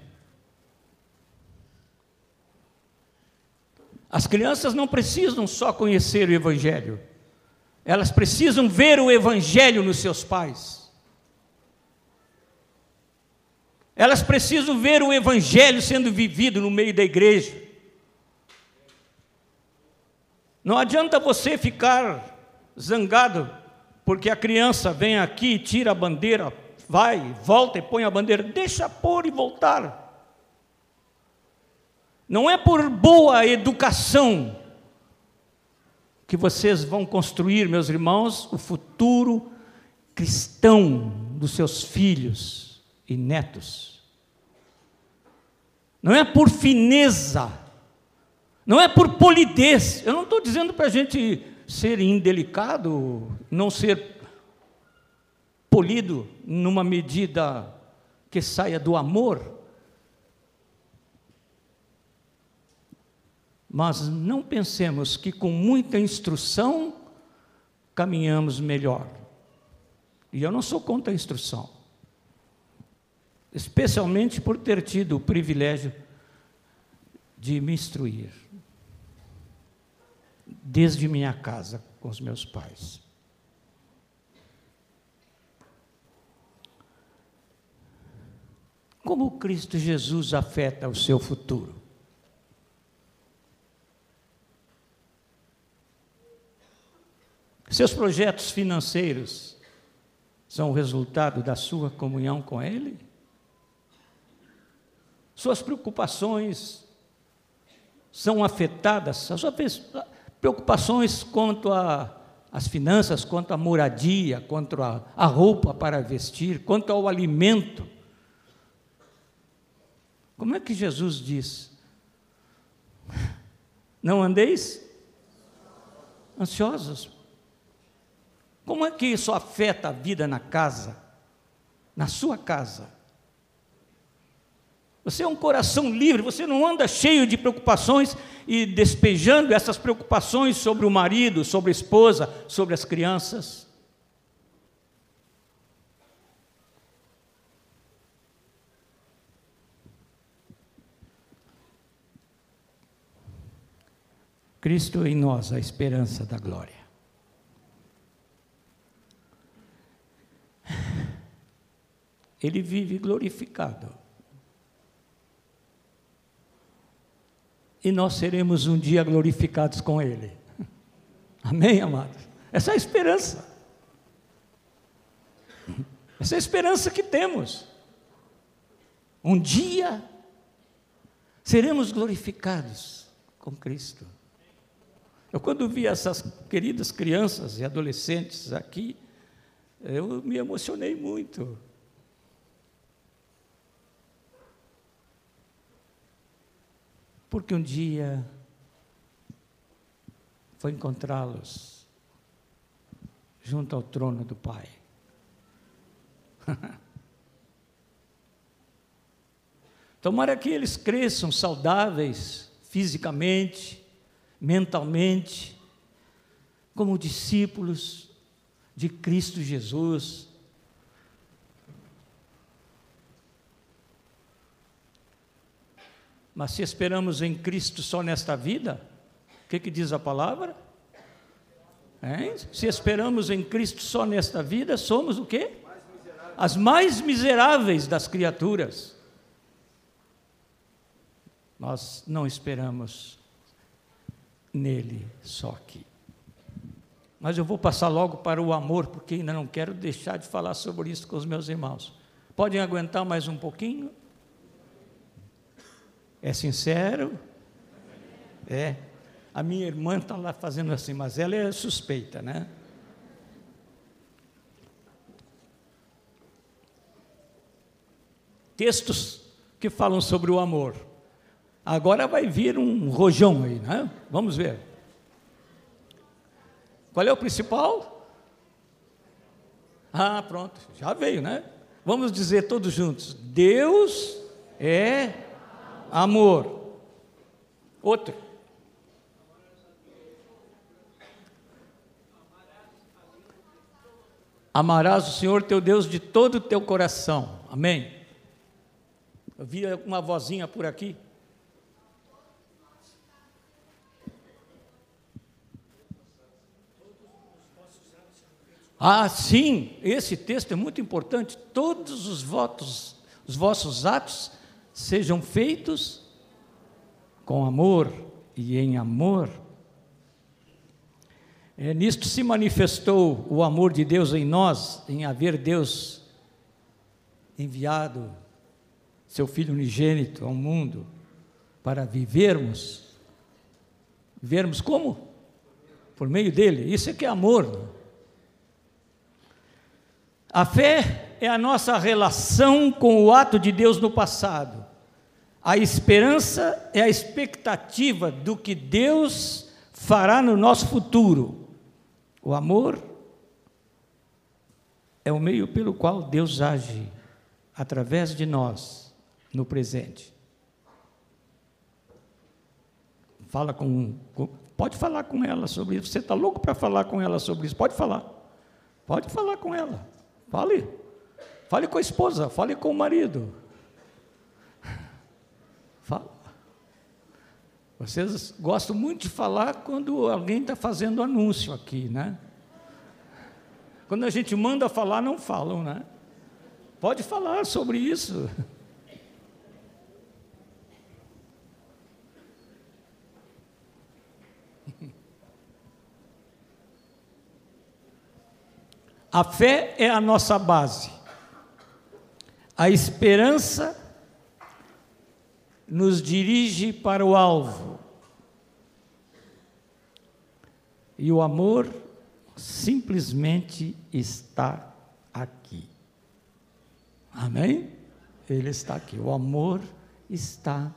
[SPEAKER 1] As crianças não precisam só conhecer o Evangelho, elas precisam ver o Evangelho nos seus pais. Elas precisam ver o Evangelho sendo vivido no meio da igreja. Não adianta você ficar zangado porque a criança vem aqui, tira a bandeira, vai, volta e põe a bandeira, deixa pôr e voltar. Não é por boa educação que vocês vão construir, meus irmãos, o futuro cristão dos seus filhos e netos. Não é por fineza, não é por polidez. Eu não estou dizendo para a gente ser indelicado, não ser polido numa medida que saia do amor. Mas não pensemos que com muita instrução caminhamos melhor. E eu não sou contra a instrução. especialmente por ter tido o privilégio de me instruir, desde minha casa com os meus pais. Como Cristo Jesus afeta o seu futuro? Seus projetos financeiros são o resultado da sua comunhão com Ele? Suas preocupações são afetadas, as suas preocupações quanto às finanças, quanto à moradia, quanto à roupa para vestir, quanto ao alimento. Como é que Jesus diz? Não andeis ansiosos como é que isso afeta a vida na casa, na sua casa? Você é um coração livre, você não anda cheio de preocupações e despejando essas preocupações sobre o marido, sobre a esposa, sobre as crianças. Cristo em nós, a esperança da glória. ele vive glorificado. E nós seremos um dia glorificados com Ele. Amém, amados? Essa é a esperança. Essa é a esperança que temos. Um dia seremos glorificados com Cristo. Eu, quando vi essas queridas crianças e adolescentes aqui, eu me emocionei muito. porque um dia foi encontrá-los junto ao trono do Pai. Tomara que eles cresçam saudáveis fisicamente, mentalmente, como discípulos de Cristo Jesus, Mas se esperamos em Cristo só nesta vida, o que, que diz a palavra? Hein? Se esperamos em Cristo só nesta vida, somos o quê? As mais miseráveis das criaturas. Nós não esperamos nele só aqui. Mas eu vou passar logo para o amor, porque ainda não quero deixar de falar sobre isso com os meus irmãos. Podem aguentar mais um pouquinho? É sincero? É. A minha irmã está lá fazendo assim, mas ela é suspeita, né? Textos que falam sobre o amor. Agora vai vir um rojão aí, né? Vamos ver. Qual é o principal? Ah, pronto, já veio, né? Vamos dizer todos juntos: Deus é amor. Outro. Amarás o Senhor teu Deus de todo o teu coração. Amém. Eu vi uma vozinha por aqui. Ah, sim, esse texto é muito importante. Todos os votos, os vossos atos sejam feitos com amor e em amor. É, nisto se manifestou o amor de Deus em nós, em haver Deus enviado seu Filho unigênito ao mundo para vivermos. Vivermos como? Por meio dele. Isso é que é amor. A fé é a nossa relação com o ato de Deus no passado. A esperança é a expectativa do que Deus fará no nosso futuro. O amor é o meio pelo qual Deus age através de nós no presente. Fala com, com pode falar com ela sobre isso. Você está louco para falar com ela sobre isso? Pode falar. Pode falar com ela. Fale. Fale com a esposa, fale com o marido. Fala. Vocês gostam muito de falar quando alguém está fazendo anúncio aqui, né? Quando a gente manda falar, não falam, né? Pode falar sobre isso. A fé é a nossa base. A esperança nos dirige para o alvo. E o amor simplesmente está aqui. Amém? Ele está aqui. O amor está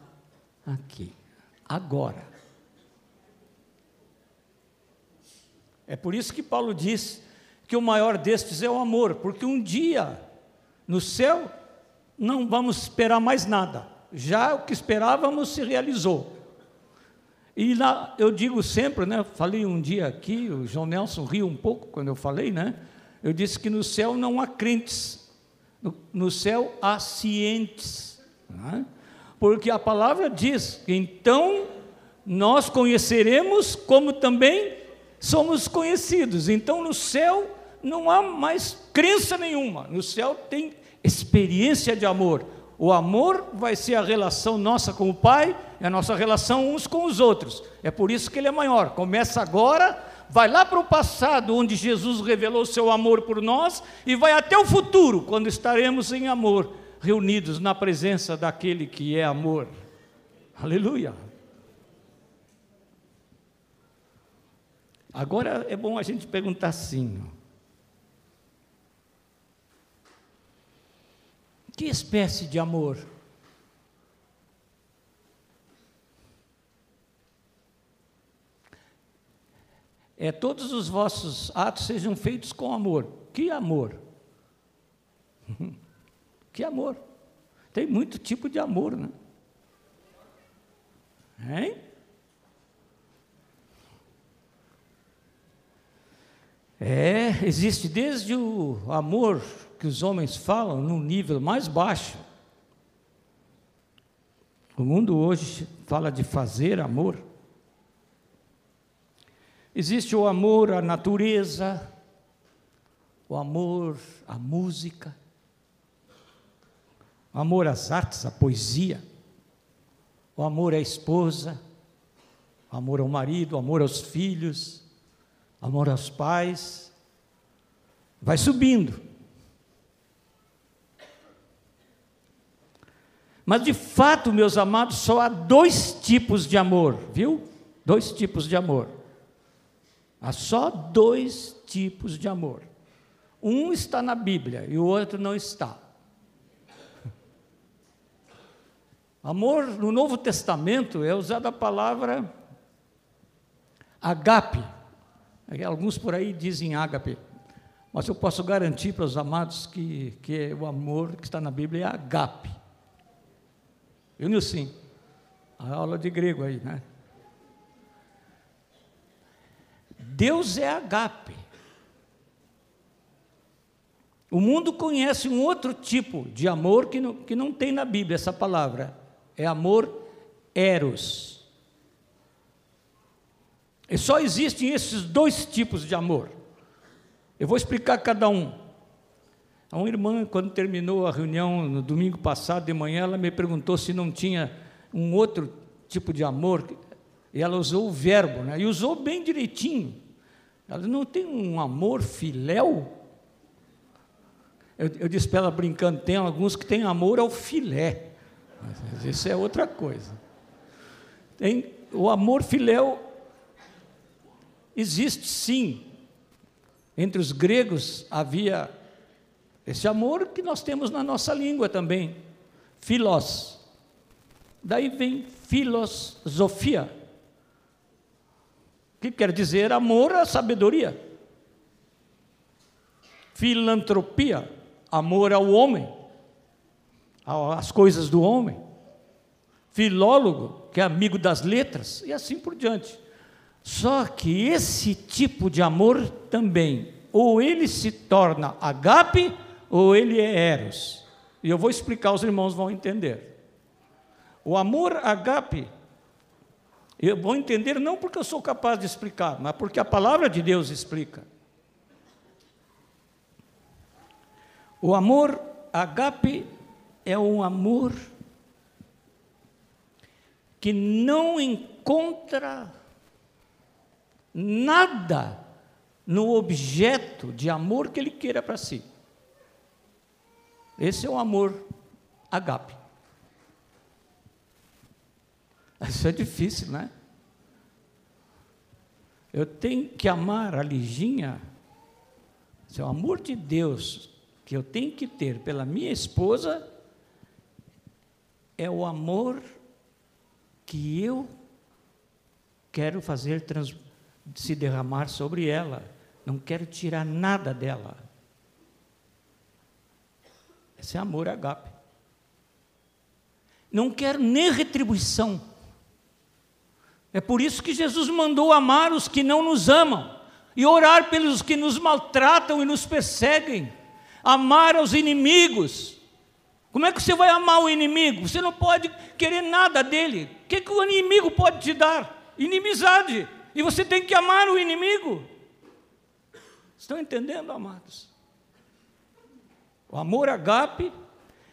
[SPEAKER 1] aqui. Agora. É por isso que Paulo diz que o maior destes é o amor, porque um dia no céu não vamos esperar mais nada, já o que esperávamos se realizou. E lá, eu digo sempre, né, falei um dia aqui, o João Nelson riu um pouco quando eu falei, né? Eu disse que no céu não há crentes, no, no céu há cientes, né? porque a palavra diz: então nós conheceremos como também somos conhecidos. Então no céu não há mais crença nenhuma, no céu tem experiência de amor. O amor vai ser a relação nossa com o Pai e a nossa relação uns com os outros. É por isso que ele é maior. Começa agora, vai lá para o passado, onde Jesus revelou seu amor por nós, e vai até o futuro, quando estaremos em amor, reunidos na presença daquele que é amor. Aleluia. Agora é bom a gente perguntar assim: que espécie de amor? É todos os vossos atos sejam feitos com amor. Que amor? que amor? Tem muito tipo de amor, né? Hein? É, existe desde o amor que os homens falam num nível mais baixo. O mundo hoje fala de fazer amor. Existe o amor à natureza, o amor à música, o amor às artes, à poesia, o amor à esposa, o amor ao marido, o amor aos filhos, amor aos pais, vai subindo. Mas de fato, meus amados, só há dois tipos de amor, viu? Dois tipos de amor. Há só dois tipos de amor. Um está na Bíblia e o outro não está. Amor no Novo Testamento é usada a palavra agape, Alguns por aí dizem ágape, mas eu posso garantir para os amados que, que o amor que está na Bíblia é agape. Viu, Nilson? A aula de grego aí, né? Deus é agape. O mundo conhece um outro tipo de amor que não, que não tem na Bíblia essa palavra. É amor eros. E só existem esses dois tipos de amor. Eu vou explicar cada um. Uma irmã, quando terminou a reunião no domingo passado de manhã, ela me perguntou se não tinha um outro tipo de amor. E ela usou o verbo, né? e usou bem direitinho. Ela não tem um amor filéu? Eu, eu disse para ela brincando: tem alguns que têm amor ao filé. Mas isso é outra coisa. Tem o amor filéu Existe sim. Entre os gregos havia esse amor que nós temos na nossa língua também. Filos. Daí vem filosofia, que quer dizer amor à sabedoria. Filantropia, amor ao homem, às coisas do homem. Filólogo, que é amigo das letras, e assim por diante. Só que esse tipo de amor também, ou ele se torna agape, ou ele é eros. E eu vou explicar, os irmãos vão entender. O amor agape, Eu vou entender não porque eu sou capaz de explicar, mas porque a palavra de Deus explica. O amor agape é um amor que não encontra nada no objeto de amor que ele queira para si. Esse é o amor agape. Isso é difícil, né? Eu tenho que amar a Liginha, se é o amor de Deus que eu tenho que ter pela minha esposa, é o amor que eu quero fazer trans, se derramar sobre ela. Não quero tirar nada dela. Esse é amor agape. Não quero nem retribuição. É por isso que Jesus mandou amar os que não nos amam e orar pelos que nos maltratam e nos perseguem. Amar aos inimigos. Como é que você vai amar o inimigo? Você não pode querer nada dele. O que, que o inimigo pode te dar? Inimizade. E você tem que amar o inimigo. Estão entendendo, amados? O amor agape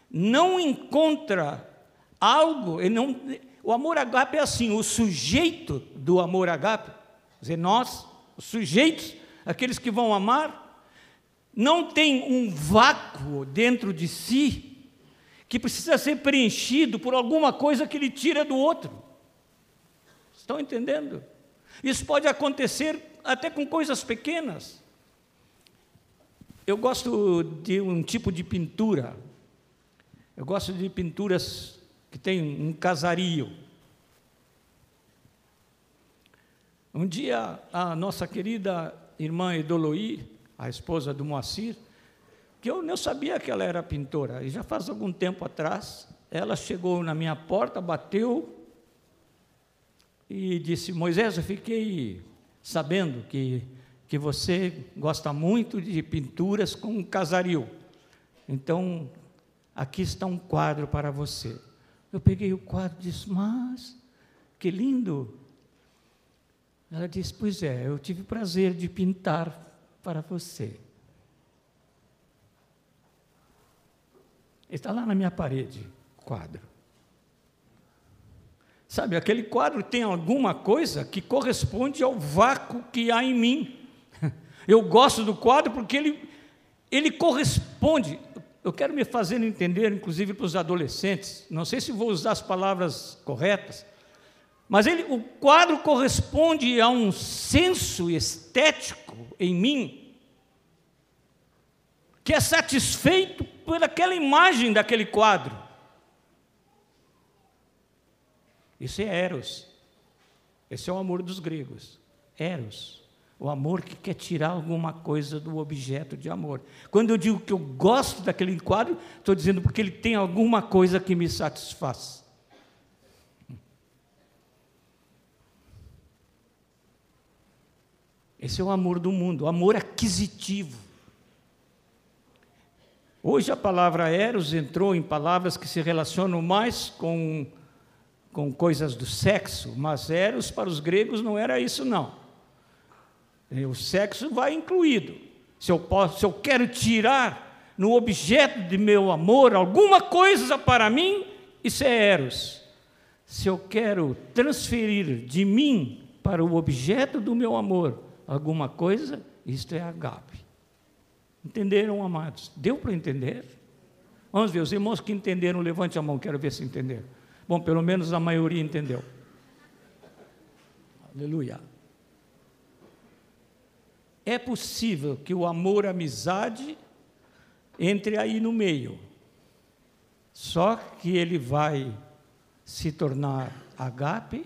[SPEAKER 1] não encontra algo, ele não, o amor agape é assim, o sujeito do amor agape, quer dizer, nós, os sujeitos, aqueles que vão amar, não tem um vácuo dentro de si que precisa ser preenchido por alguma coisa que ele tira do outro. Estão entendendo? Isso pode acontecer até com coisas pequenas. Eu gosto de um tipo de pintura. Eu gosto de pinturas que tem um casario. Um dia, a nossa querida irmã Edoloí, a esposa do Moacir, que eu não sabia que ela era pintora, e já faz algum tempo atrás, ela chegou na minha porta, bateu e disse: Moisés, eu fiquei sabendo que que você gosta muito de pinturas com casaril. Então, aqui está um quadro para você. Eu peguei o quadro e disse, mas, que lindo. Ela disse, pois é, eu tive o prazer de pintar para você. Está lá na minha parede, quadro. Sabe, aquele quadro tem alguma coisa que corresponde ao vácuo que há em mim. Eu gosto do quadro porque ele, ele corresponde. Eu quero me fazer entender, inclusive para os adolescentes, não sei se vou usar as palavras corretas, mas ele, o quadro corresponde a um senso estético em mim, que é satisfeito por aquela imagem daquele quadro. Isso é Eros. Esse é o amor dos gregos. Eros. O amor que quer tirar alguma coisa do objeto de amor. Quando eu digo que eu gosto daquele quadro, estou dizendo porque ele tem alguma coisa que me satisfaz. Esse é o amor do mundo, o amor aquisitivo. Hoje a palavra eros entrou em palavras que se relacionam mais com, com coisas do sexo, mas eros para os gregos não era isso não. O sexo vai incluído. Se eu, posso, se eu quero tirar no objeto de meu amor alguma coisa para mim, isso é eros. Se eu quero transferir de mim para o objeto do meu amor alguma coisa, isto é agape. Entenderam, amados? Deu para entender? Vamos ver, os irmãos que entenderam, levante a mão, quero ver se entenderam. Bom, pelo menos a maioria entendeu. Aleluia. É possível que o amor, amizade, entre aí no meio. Só que ele vai se tornar agape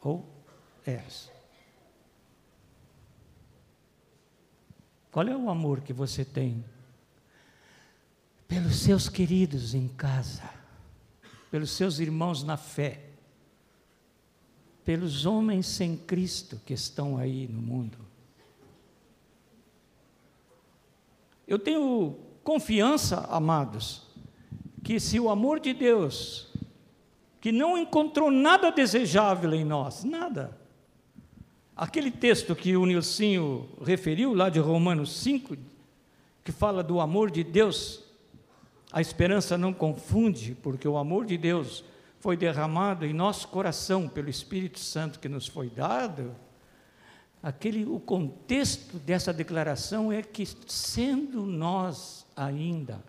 [SPEAKER 1] ou es. Qual é o amor que você tem pelos seus queridos em casa, pelos seus irmãos na fé, pelos homens sem Cristo que estão aí no mundo? Eu tenho confiança, amados, que se o amor de Deus, que não encontrou nada desejável em nós, nada. Aquele texto que o Nilcinho referiu, lá de Romanos 5, que fala do amor de Deus, a esperança não confunde, porque o amor de Deus foi derramado em nosso coração pelo Espírito Santo que nos foi dado. Aquele, o contexto dessa declaração é que, sendo nós ainda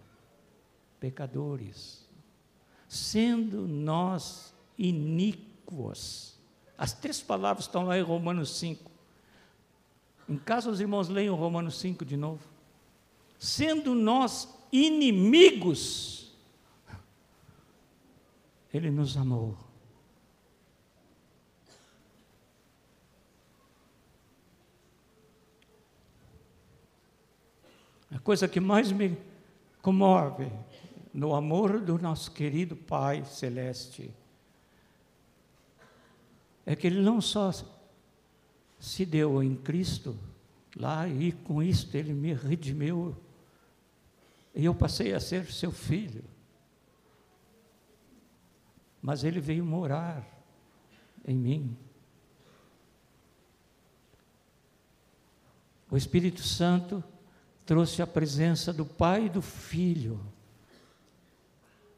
[SPEAKER 1] pecadores, sendo nós iníquos, as três palavras estão lá em Romanos 5. Em casa, os irmãos leiam Romanos 5 de novo. Sendo nós inimigos, Ele nos amou. A coisa que mais me comove no amor do nosso querido Pai Celeste é que Ele não só se deu em Cristo lá e com isto Ele me redimiu e eu passei a ser seu filho. Mas Ele veio morar em mim. O Espírito Santo trouxe a presença do Pai e do Filho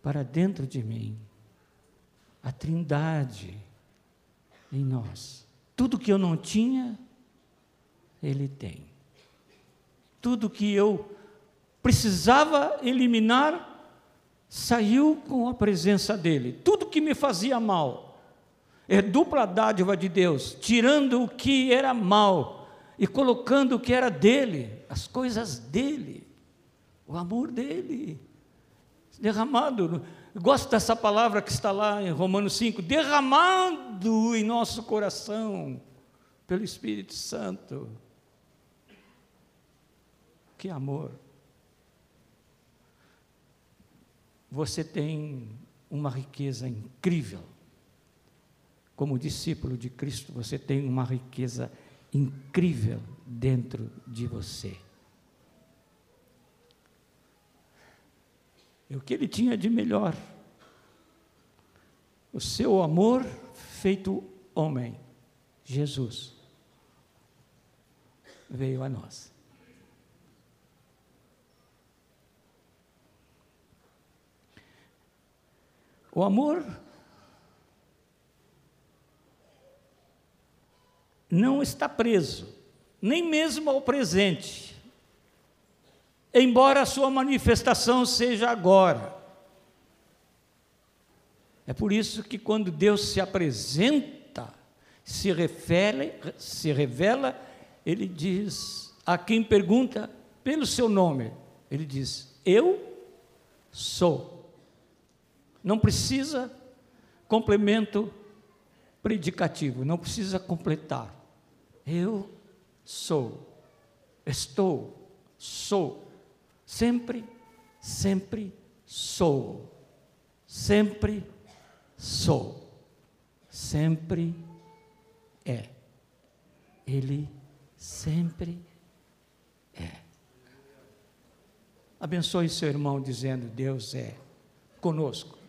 [SPEAKER 1] para dentro de mim. A Trindade em nós. Tudo que eu não tinha, Ele tem. Tudo que eu precisava eliminar, saiu com a presença dEle. Tudo que me fazia mal, é dupla dádiva de Deus, tirando o que era mal e colocando o que era dele, as coisas dele, o amor dele, derramado gosto dessa palavra que está lá em Romanos 5, derramado em nosso coração pelo Espírito Santo. Que amor. Você tem uma riqueza incrível. Como discípulo de Cristo, você tem uma riqueza incrível dentro de você. E o que ele tinha de melhor? O seu amor feito homem, Jesus, veio a nós. O amor não está preso, nem mesmo ao presente embora a sua manifestação seja agora. É por isso que quando Deus se apresenta, se revela, se revela, ele diz a quem pergunta pelo seu nome, ele diz: Eu sou. Não precisa complemento predicativo, não precisa completar. Eu sou, estou, sou. Sempre, sempre sou. Sempre sou. Sempre é. Ele sempre é. Abençoe seu irmão dizendo: Deus é conosco.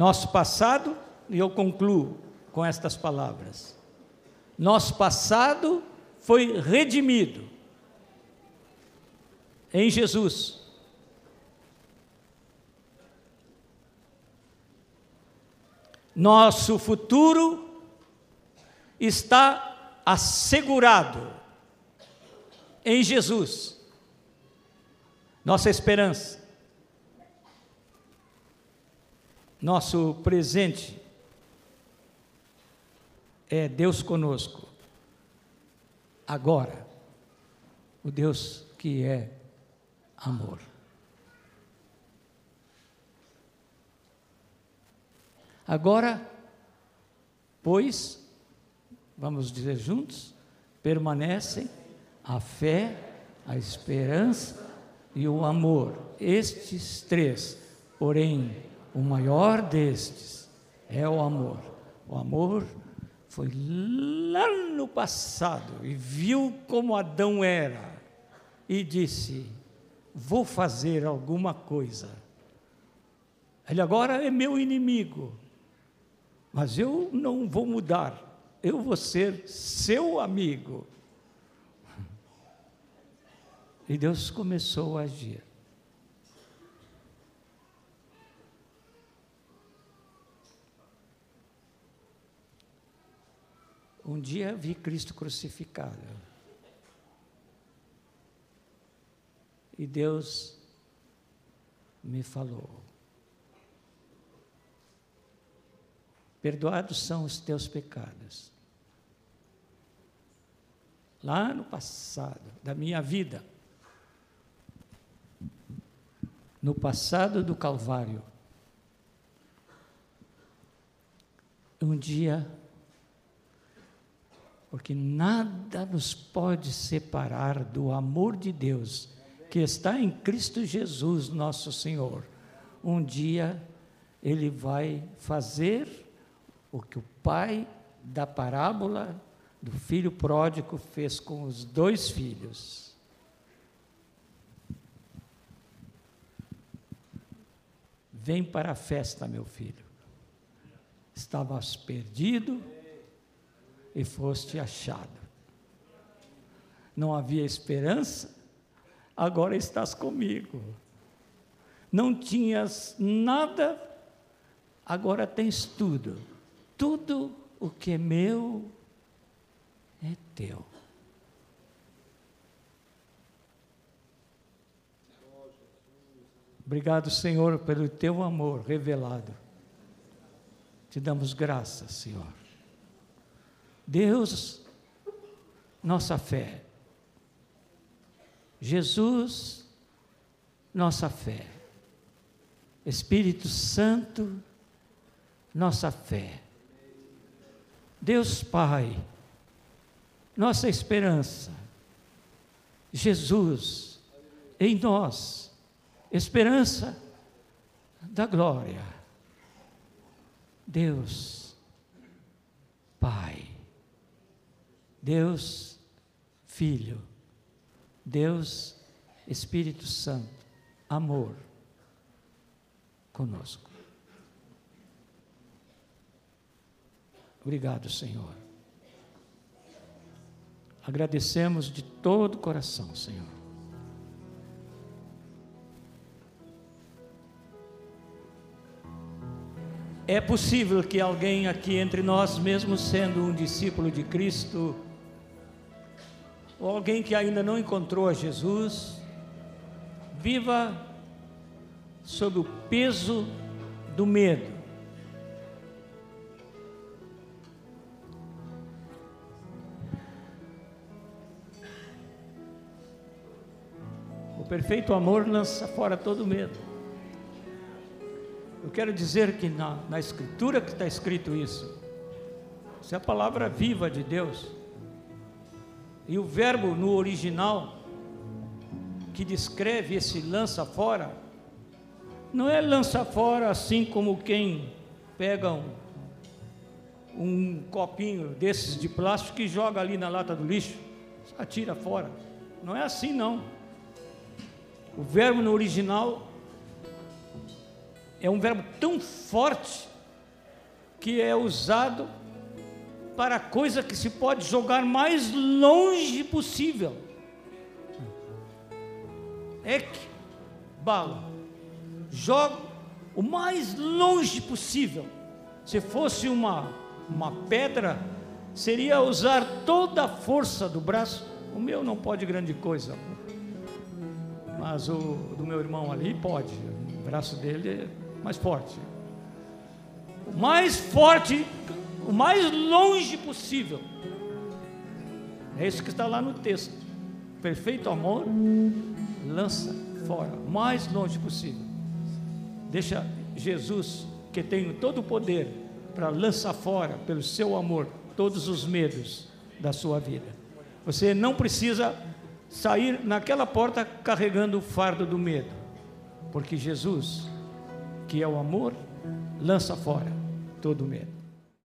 [SPEAKER 1] Nosso passado, e eu concluo com estas palavras: nosso passado foi redimido em Jesus. Nosso futuro está assegurado em Jesus. Nossa esperança Nosso presente é Deus conosco, agora, o Deus que é amor. Agora, pois, vamos dizer juntos, permanecem a fé, a esperança e o amor. Estes três, porém, o maior destes é o amor. O amor foi lá no passado e viu como Adão era e disse: Vou fazer alguma coisa. Ele agora é meu inimigo, mas eu não vou mudar, eu vou ser seu amigo. E Deus começou a agir. Um dia vi Cristo crucificado. E Deus me falou: Perdoados são os teus pecados. Lá no passado da minha vida, no passado do Calvário, um dia porque nada nos pode separar do amor de Deus que está em Cristo Jesus, nosso Senhor. Um dia ele vai fazer o que o pai da parábola do filho pródigo fez com os dois filhos. Vem para a festa, meu filho. Estavas perdido, e foste achado. Não havia esperança, agora estás comigo. Não tinhas nada, agora tens tudo. Tudo o que é meu é teu. Obrigado, Senhor, pelo teu amor revelado. Te damos graças, Senhor. Deus, nossa fé. Jesus, nossa fé. Espírito Santo, nossa fé. Deus Pai, nossa esperança. Jesus, em nós, esperança da glória. Deus, Pai. Deus Filho, Deus Espírito Santo, amor conosco. Obrigado, Senhor. Agradecemos de todo o coração, Senhor. É possível que alguém aqui entre nós, mesmo sendo um discípulo de Cristo, ou alguém que ainda não encontrou a Jesus, viva sob o peso do medo. O perfeito amor lança fora todo medo. Eu quero dizer que na, na Escritura que está escrito isso, isso é a palavra viva de Deus. E o verbo no original que descreve esse lança fora não é lança fora assim como quem pega um, um copinho desses de plástico e joga ali na lata do lixo, atira fora. Não é assim não. O verbo no original é um verbo tão forte que é usado para a coisa que se pode jogar mais longe possível. É que bala. Joga o mais longe possível. Se fosse uma, uma pedra, seria usar toda a força do braço. O meu não pode grande coisa, mas o do meu irmão ali pode. O braço dele é mais forte. O mais forte o mais longe possível. É isso que está lá no texto. Perfeito amor lança fora, o mais longe possível. Deixa Jesus, que tem todo o poder, para lançar fora, pelo seu amor, todos os medos da sua vida. Você não precisa sair naquela porta carregando o fardo do medo, porque Jesus, que é o amor, lança fora todo medo.